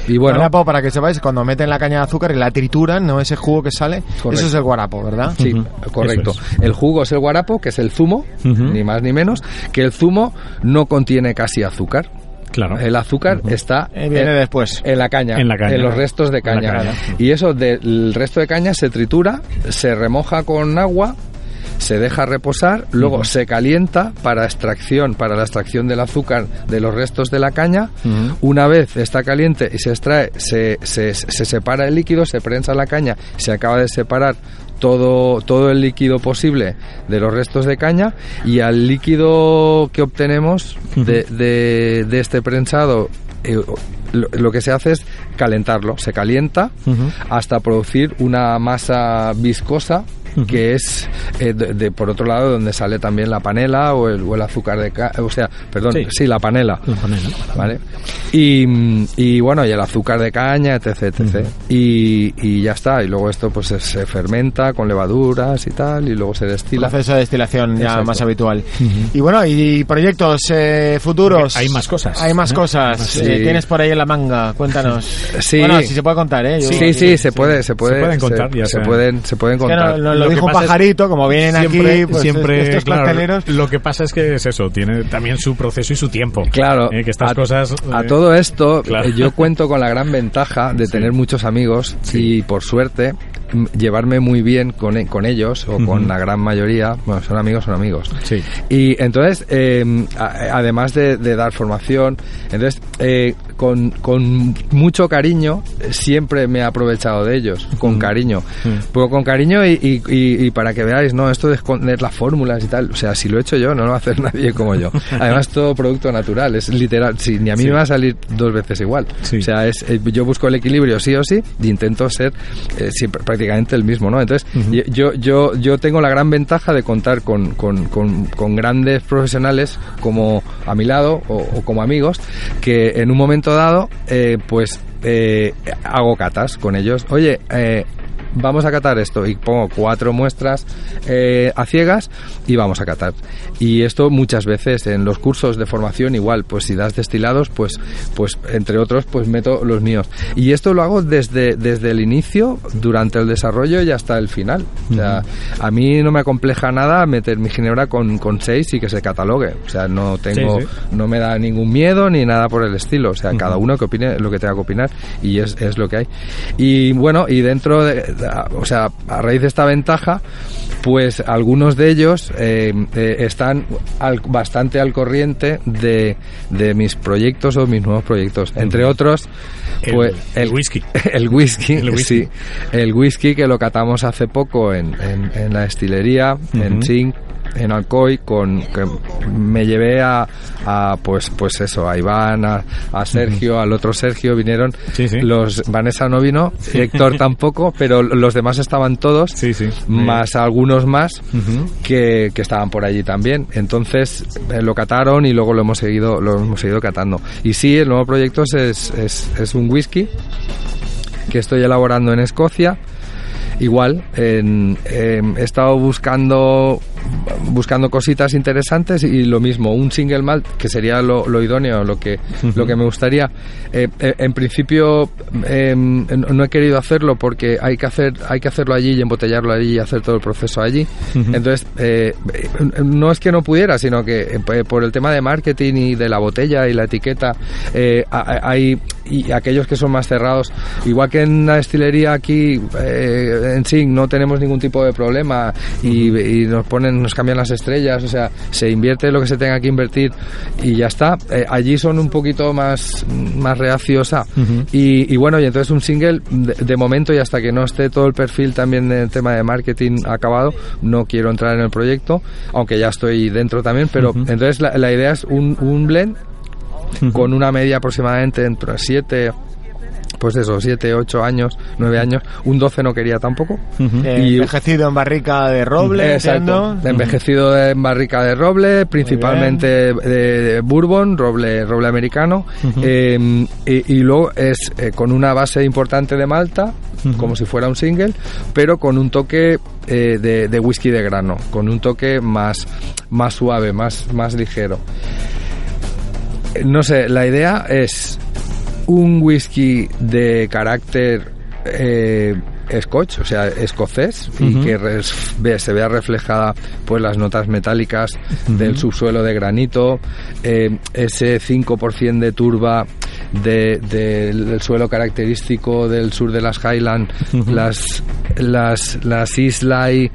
Y bueno, guarapo, para que sepáis, cuando meten la caña de azúcar y la trituran, no ese jugo que sale, eso es el guarapo, ¿verdad? Sí, correcto. El jugo es el guarapo, que es el zumo, ni más ni menos, que el zumo no contiene casi azúcar. Claro. El azúcar está eh, viene después en la caña, en, la caña, en los restos de caña. Y eso del resto de caña se tritura, se remoja con agua se deja reposar, luego se calienta para extracción, para la extracción del azúcar de los restos de la caña. Una vez está caliente y se extrae, se, se, se separa el líquido, se prensa la caña, se acaba de separar todo, todo el líquido posible de los restos de caña y al líquido que obtenemos de, de, este prensado eh, lo, que se hace es calentarlo, se calienta hasta producir una masa viscosa que es eh, de, por otro lado donde sale también la panela o el, o el azúcar de o sea perdón sí, la panela, vale y, y, bueno y el azúcar de caña etc etc. Y, y, ya está. Y luego esto pues se, fermenta con levaduras y tal y luego se destila. Proceso de destilación ya más habitual. Y bueno y proyectos eh, futuros. Hay más cosas hay más cosas. Eh, tienes por ahí en la manga cuéntanos. Sí. Bueno si se puede contar eh sí sí, se puede se puede se pueden contar ya se, pueden se pueden contar lo, dijo un pajarito, como vienen siempre, aquí, pues, siempre, estos Lo que pasa es que es eso, tiene también su proceso y su tiempo. Claro. Eh, que estas cosas. a todo esto, eh, yo cuento con la gran ventaja de tener muchos amigos y por suerte llevarme muy bien con, e, con ellos o con la gran mayoría, bueno, son amigos, son amigos. Sí. Y entonces, em, además de, dar formación, entonces, eh, con, con, mucho cariño, siempre me he aprovechado de ellos, con cariño. Pues con cariño y, y, para que veáis, ¿no? Esto de esconder las fórmulas y tal, o sea, si lo he hecho yo, no lo va a hacer nadie como yo. Además, todo producto natural, es literal, si, ni a mí me va a salir dos veces igual. O sea, es, eh, yo busco el equilibrio sí o sí y intento ser eh, siempre, prácticamente el mismo, ¿no? Entonces, yo, yo, yo tengo la gran ventaja de contar con, con, con, grandes profesionales como a mi lado o, como amigos que en un momento dado, eh, pues eh, hago catas con ellos. Oye, eh, vamos a catar esto y pongo cuatro muestras eh, a ciegas y vamos a catar. Y esto muchas veces en los cursos de formación igual, pues si das destilados, pues, pues entre otros, pues meto los míos. Y esto lo hago desde, desde el inicio, durante el desarrollo y hasta el final. O sea, a mí no me acompleja nada meter mi ginebra con, con seis y que se catalogue. O sea, no tengo, no me da ningún miedo ni nada por el estilo. O sea, cada uno que opine lo que tenga que opinar y es, es lo que hay. Y bueno, y dentro de, o sea, a raíz de esta ventaja, pues algunos de ellos eh, eh, están bastante al corriente de, de, mis proyectos o mis nuevos proyectos. Entre otros, pues el, whisky. El whisky, el whisky. Sí, el whisky que lo catamos hace poco en, en, la destilería, en Zinc en Alcoy con que me llevé a, a pues pues eso a Iván a, a Sergio al otro Sergio vinieron. Los Vanessa no vino Héctor tampoco pero los demás estaban todos más algunos más que, que, estaban por allí también. Entonces eh, lo cataron y luego lo hemos seguido lo hemos seguido catando. Y sí el nuevo proyecto es, es, es un whisky que estoy elaborando en Escocia. Igual en, em, he estado buscando buscando cositas interesantes y lo mismo un single malt que sería lo, idóneo lo que lo que me gustaría. Eh, eh, en principio em, no he querido hacerlo porque hay que hacer hay que hacerlo allí y embotellarlo allí y hacer todo el proceso allí. Entonces eh, no es que no pudiera sino que por el tema de marketing y de la botella y la etiqueta hay y aquellos que son más cerrados igual que en la destilería aquí en sí no tenemos ningún tipo de problema y, nos ponen, nos cambian las estrellas, o sea, se invierte lo que se tenga que invertir y ya está. Eh, allí son un poquito más, más reacios y, bueno, y entonces un single, de, momento y hasta que no esté todo el perfil también del tema de marketing acabado, no quiero entrar en el proyecto, aunque ya estoy dentro también, pero entonces la, la, idea es un, un blend con una media aproximadamente entre 7 pues eso, 7, 8 años, 9 años. Un 12 no quería tampoco. Eh, y, envejecido en barrica de roble, Exacto. Envejecido en barrica de roble, principalmente de, bourbon, roble, roble americano. Em, y, luego es eh, con una base importante de malta, como si fuera un single, pero con un toque eh, de, de, whisky de grano, con un toque más, más suave, más, más ligero. No sé, la idea es un whisky de carácter eh, scotch, o sea, escocés, y que se vea reflejada pues las notas metálicas del subsuelo de granito, eh, ese 5% de turba del suelo característico del sur de las Highlands, las, las, las Islay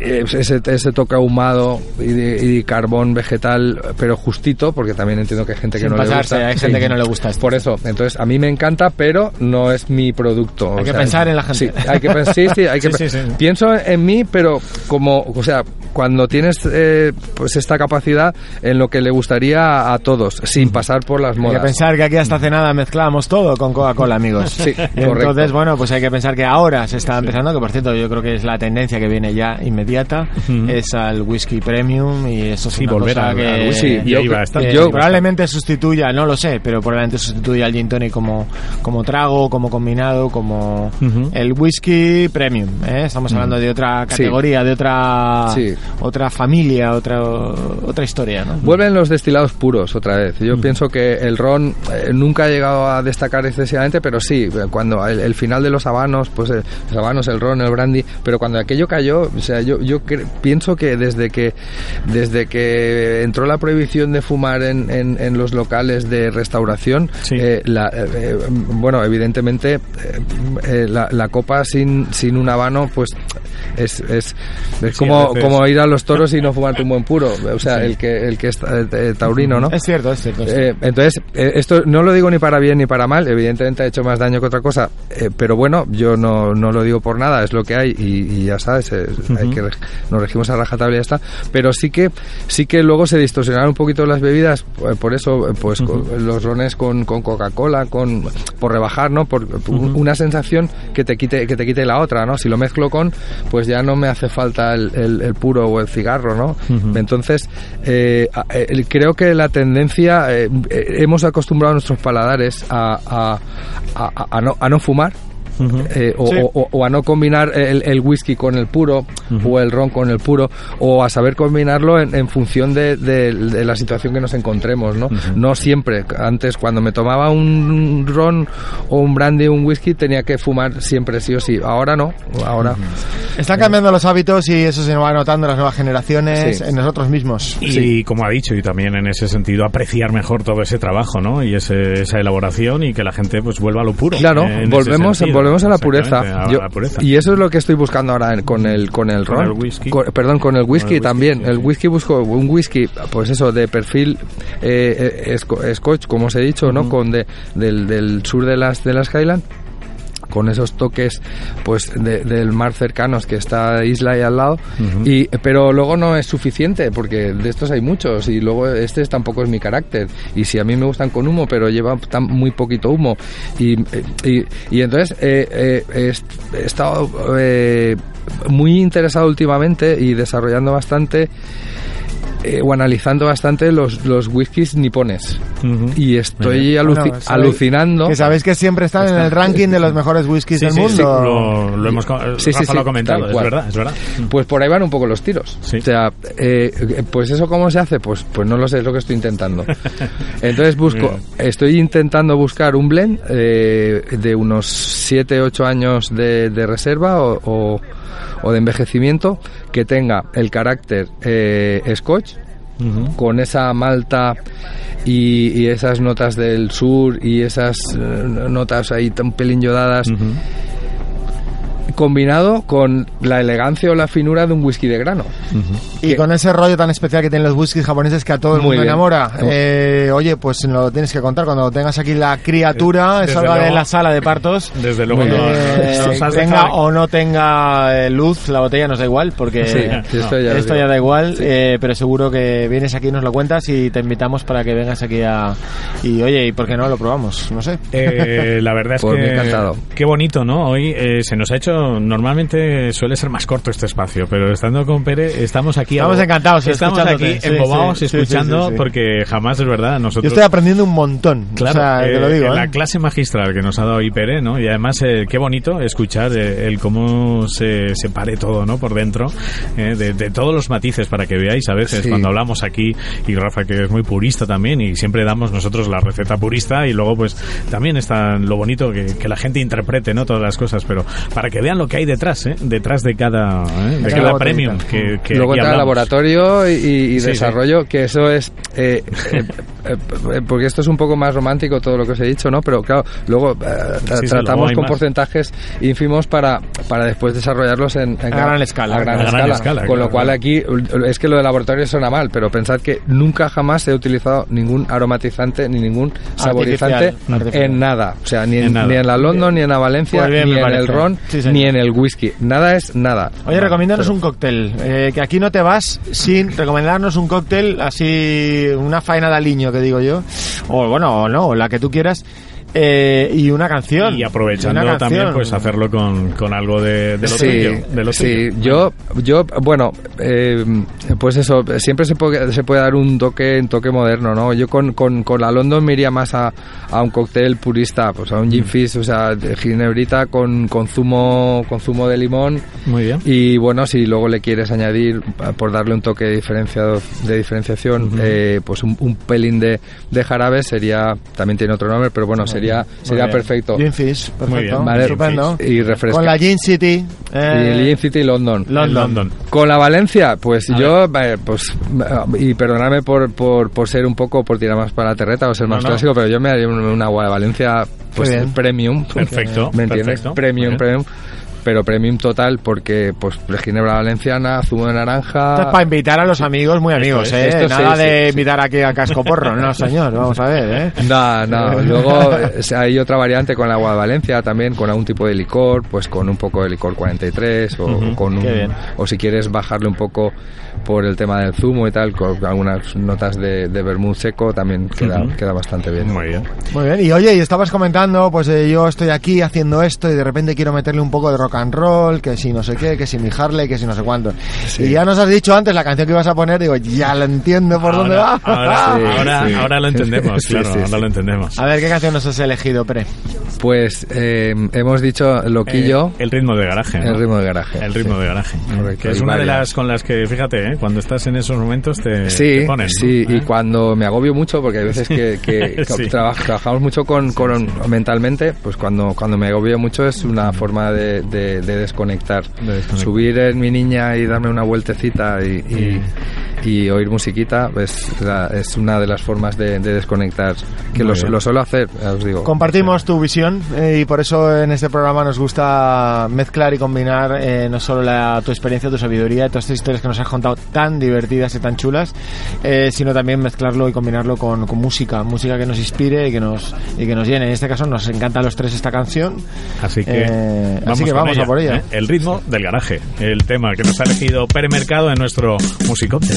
ese, ese toque ahumado y, carbón vegetal, pero justito, porque también entiendo que hay gente que no le gusta. Hay gente que no le gusta esto. Por eso, entonces a mí me encanta, pero no es mi producto. Hay que pensar en la gente. Sí, hay que, sí, sí, hay que pienso en mí, pero como, o sea, cuando tienes eh, pues esta capacidad en lo que le gustaría a todos, sin pasar por las modas. Hay que pensar que aquí hasta hace nada mezclamos todo con Coca-Cola, amigos. Sí, Entonces, bueno, pues hay que pensar que ahora se está empezando, que por cierto yo creo que es la tendencia que viene ya inmediata, es al whisky premium y eso es una volver cosa a, que, whisky. yo, probablemente sustituya, no lo sé, pero probablemente sustituya al gin tonic como, como trago, como combinado, como el whisky premium. ¿eh? Estamos hablando de otra categoría, de otra otra familia, otra otra historia. ¿no? Vuelven los destilados puros otra vez. Yo pienso que el ron eh, nunca ha llegado a destacar excesivamente, pero sí, cuando el, final de los habanos, pues eh, los habanos, el ron, el brandy, pero cuando aquello cayó, sea, yo, yo pienso que desde que desde que entró la prohibición de fumar en, en, los locales de restauración, eh, la, bueno, evidentemente la, la, copa sin, sin un habano, pues es, es, es como, como ir a los toros y no fumarte un buen puro, o sea, el que el que es eh, taurino, ¿no? Es cierto, es cierto. Eh, entonces, eh, esto no lo digo ni para bien ni para mal, evidentemente ha hecho más daño que otra cosa, pero bueno, yo no, no lo digo por nada, es lo que hay y, ya sabes, hay que nos regimos a rajatabla y ya está, pero sí que sí que luego se distorsionaron un poquito las bebidas, por eso pues los rones con, con Coca-Cola, con por rebajar, ¿no? Por una sensación que te quite que te quite la otra, ¿no? Si lo mezclo con pues ya no me hace falta el, el, puro o el cigarro, ¿no? Entonces, eh, eh, creo que la tendencia, eh, hemos acostumbrado a nuestros paladares a, a, a, no, a no fumar eh, o, Sí. o- o a no combinar el, el whisky con el puro o el ron con el puro o a saber combinarlo en, en función de, de- de la situación que nos encontremos, ¿no? No siempre. Antes cuando me tomaba un ron o un brandy o un whisky tenía que fumar siempre sí o sí. Ahora no. Ahora Están cambiando los hábitos y eso se va notando en las nuevas generaciones, Sí. en nosotros mismos. Y como ha dicho, y también en ese sentido, apreciar mejor todo ese trabajo, ¿no? Y ese- esa elaboración y que la gente pues vuelva a lo puro. Claro, eh, volvemos, sentido. Volvemos a la pureza. Exactamente, a Yo- la pureza. Y eso es lo que estoy buscando ahora en- con el con el Con ron. el whisky. Con- perdón, con el whisky whisky, también. sí, el whisky busco un whisky, pues eso, de perfil eh, eh, scotch, como os he dicho, ¿no? Con de, del, del sur de las de las Highland con esos toques pues de- del mar cercanos que está isla ahí al lado. Y pero luego no es suficiente porque de estos hay muchos y luego este es- tampoco es mi carácter. Y si a mí me gustan con humo pero lleva tan muy poquito humo. Y, y, y entonces eh, eh, he estado eh, muy interesado últimamente y desarrollando bastante eh, o analizando bastante los, los whiskies nipones Ujú. y estoy aluci- Bueno, sabéis- alucinando Que sabéis que siempre están en el ranking de los mejores whiskies Sí, del sí, mundo. sí, lo, lo hemos co- Sí, sí, Rafa sí, lo ha comentado, es verdad, es verdad. Pues por ahí van un poco los tiros. Sí. O sea, eh, pues eso cómo se hace, pues pues no lo sé, es lo que estoy intentando. Entonces busco, estoy intentando buscar un blend eh, de unos 7, 8 años de, de reserva o, o- o de envejecimiento que tenga el carácter eh, scotch con esa malta y, y esas notas del sur y esas eh, notas ahí tan pelín yodadas Ujú. Combinado con la elegancia o la finura de un whisky de grano. Y con ese rollo tan especial que tienen los whiskies japoneses que a todo el Muy mundo bien. enamora. Eh, oye, pues nos lo tienes que contar cuando tengas aquí la criatura, Desde salga de la sala de partos. Desde luego, Eh, no- nos has tenga dejado- o no tenga eh, luz, la botella nos da igual, porque Sí, sí, esto ya esto ya da igual, eh, pero seguro que vienes aquí y nos lo cuentas y te invitamos para que vengas aquí a... Y oye, ¿y por qué no lo probamos? No sé. Eh, la verdad es Por mí que encantado. qué bonito, ¿no? Hoy eh, se nos ha hecho normalmente suele ser más corto este espacio, pero estando con Pere estamos aquí Estamos abo- encantados estamos aquí embobados sí, sí, escuchando sí, porque jamás es verdad Yo nosotros estoy aprendiendo un montón, Claro, o sea, te lo eh, digo. la ¿eh? clase magistral que nos ha dado Ipere, ¿no? Y además, eh, qué bonito escuchar eh, el cómo se, se pare todo, ¿no? Por dentro, eh, de, de todos los matices para que veáis a veces cuando hablamos aquí, y Rafa que es muy purista también, y siempre damos nosotros la receta purista, y luego pues también está lo bonito que, que la gente interprete, ¿no? Todas las cosas, pero para que vean lo que hay detrás, ¿eh? Detrás de cada, ¿eh? de Cada premium que, que Luego el hablamos. laboratorio y, y Sí, desarrollo, que eso es... eh, eh, porque esto es un poco más romántico todo lo que os he dicho, ¿no? Pero claro, luego eh, Sí, tratamos con más. porcentajes ínfimos para, para después desarrollarlos en, en A gran escala. a gran A gran escala. escala, con claro, lo cual claro. aquí es que lo de laboratorio suena mal, pero pensad que nunca jamás he utilizado ningún aromatizante ni ningún saborizante Artificial, artificial. en nada. O sea, ni en, En nada. ni en la London, ni en la Valencia, Pues bien, ni en el parece. ron, Sí, señor. En el whisky. Nada es nada. Oye, recomiéndanos un cóctel. eh, que aquí no te vas sin recomendarnos un cóctel así, una faena de aliño, que digo yo. O bueno, o no, la que tú quieras. Eh, y una canción. Y aprovechando también, pues hacerlo con, con algo de, de lo sí, tuyo. De lo sí. tuyo. Yo, yo, bueno, eh, pues eso, siempre se puede, se puede dar un toque, un toque moderno, ¿no? Yo con, con, con la London me iría más a, a un cóctel purista, pues a un Mm. gin fizz, o sea, de ginebrita con, con zumo, con zumo de limón. Muy bien. Y bueno, si luego le quieres añadir, por darle un toque diferenciado, de diferenciación, eh, pues un, un pelín de, de jarabe sería, también tiene otro nombre, pero bueno, sería, sería bien. perfecto. Gin Fizz, perfecto. bien, Vale, Estupendo. Y refresca. Con la Gin City. Y eh, el Gin City London. London. London. Con la Valencia, pues A yo, eh, pues, eh, y perdonadme por, por, por ser un poco, por tirar más para la terreta o ser más No, no. clásico, pero yo me haría un, un agua de Valencia, pues premium. Perfecto, ¿Me entiendes? perfecto. Premium, premium. Pero premium total porque, pues, de ginebra valenciana, zumo de naranja... Esto es para invitar a los amigos, muy amigos, ¿eh? esto Nada sí, de sí. invitar aquí a Cascoporro, no, señor, vamos a ver, ¿eh? No, no. Luego eh, hay otra variante con el agua de Valencia también, con algún tipo de licor, pues con un poco de licor 43 o Ujú, con qué un, o si quieres bajarle un poco por el tema del zumo y tal, con algunas notas de, de vermut seco también queda, queda bastante bien. Muy bien. Muy bien, y oye, y estabas comentando, pues eh, yo estoy aquí haciendo esto y de repente quiero meterle un poco de rock rock and roll, que si no sé qué, que si mi Harley, que si no sé cuánto. Y ya nos has dicho antes la canción que ibas a poner, digo, ya lo entiendo por dónde va. Ahora, Sí, ahora, sí. ahora lo entendemos, Sí, claro, sí, ahora sí. lo entendemos. A ver, ¿qué canción nos has elegido, Pre? Pues eh, hemos dicho Loquillo, Eh, el ritmo de garaje. ¿no? el ritmo de garaje. El ritmo sí. de garaje. Correcto, Que es una de las con las que, fíjate, ¿eh? cuando estás en esos momentos te, Sí, te ponen. ¿no? sí, y ¿Eh? cuando me agobio mucho, porque hay veces que, que Sí. traba- trabajamos mucho con, con- mentalmente, pues cuando, cuando me agobio mucho es una forma de, de- de desconectar. De desconectar. Subir en mi niña y darme una vueltecita y, y- y oír musiquita, pues la- es una de las formas de, de desconectar, que lo, suelo hacer, os digo. Compartimos tu visión eh, y por eso en este programa nos gusta mezclar y combinar eh, no solo la- tu experiencia, tu sabiduría, todas estas historias que nos has contado tan divertidas y tan chulas, eh, sino también mezclarlo y combinarlo con, con música, música que nos inspire y que nos, y que nos llene. En este caso nos encanta a los tres esta canción. Así que, Eh, vamos, así que vamos a por ella. ¿eh? El ritmo del garaje, el tema que nos ha elegido Pere Mercado en nuestro Musicópter.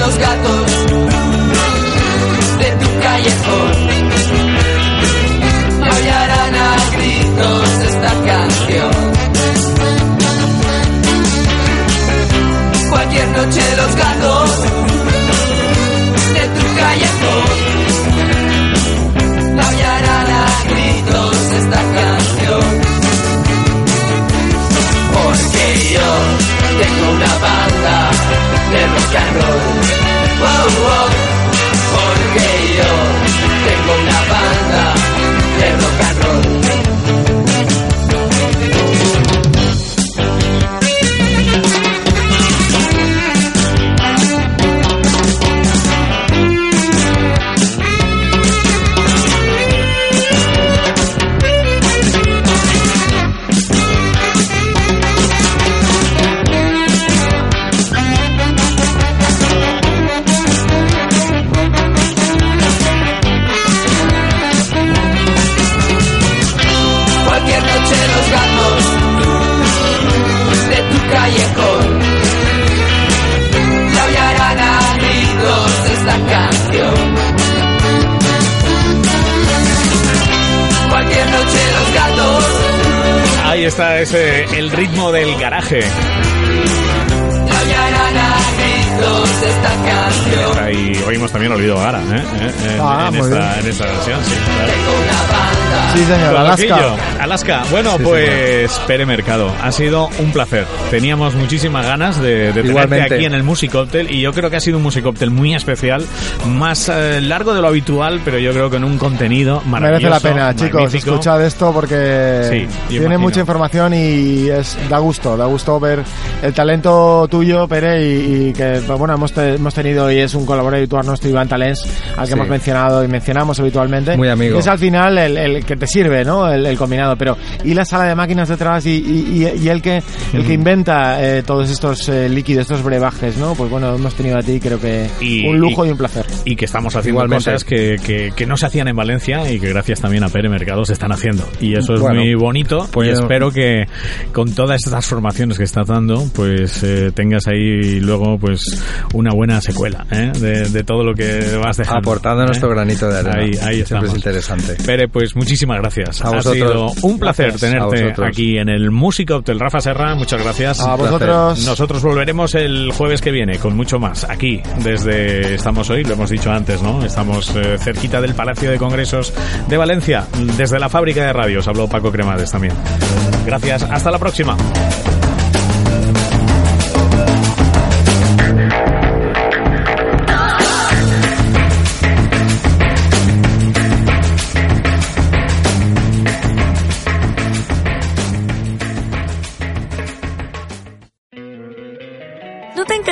los gatos de tu callejón me aullarán a gritos esta canción. Cualquier noche los gatos de tu callejón me aullarán a gritos esta canción. Porque yo tengo una banda de rock and roll. Está ese, el ritmo del garaje. Ahí oímos también Olvido Gara, ¿eh? ¿Eh? En, Ah, en esta, en esta versión, sí. claro. Sí, señor, Alaska. Alaska. Bueno, pues Pere Mercado, ha sido un placer. Teníamos muchísimas ganas de, de tenerte aquí en el Music Cocktail y yo creo que ha sido un Music Cocktail muy especial, más eh, largo de lo habitual, pero yo creo que en un contenido maravilloso. Merece la pena, chicos, magnífico. escuchad esto porque Sí, tiene imagino. mucha información y es da gusto, da gusto ver el talento tuyo, Pere, y, y que pues, bueno hemos, te- hemos tenido y es un colaborador habitual nuestro Iván Talens, al que Sí. hemos mencionado y mencionamos habitualmente. Muy amigo. Es al final el, el que te sirve, ¿no? El, el combinado, pero y la sala de máquinas detrás y, y, y- el que el que inventa eh, todos estos eh, líquidos, estos brebajes, ¿no? Pues bueno, hemos tenido a ti, creo que Y- un lujo y, y- un placer. y que estamos haciendo Igualmente. cosas que, que, que no se hacían en Valencia y que gracias también a Pere Mercado se están haciendo. Y eso es Bueno, muy bonito pues- y espero que con todas estas formaciones que estás dando, pues eh, tengas ahí luego pues una buena secuela ¿eh? De, de todo lo que vas dejando. Aportando ¿eh? nuestro granito de arena. Ahí, ahí Siempre estamos. es interesante. Pere, pues muchísimas gracias. A ha vosotros. sido un placer Gracias. Tenerte aquí en el Música Hotel Rafa Serra. Muchas gracias. A vosotros. Nosotros volveremos el jueves que viene con mucho más aquí desde estamos hoy, lo hemos dicho antes, ¿no? Estamos eh, cerquita del Palacio de Congresos de Valencia, desde la fábrica de radios. Habló Paco Cremades también. Gracias, hasta la próxima.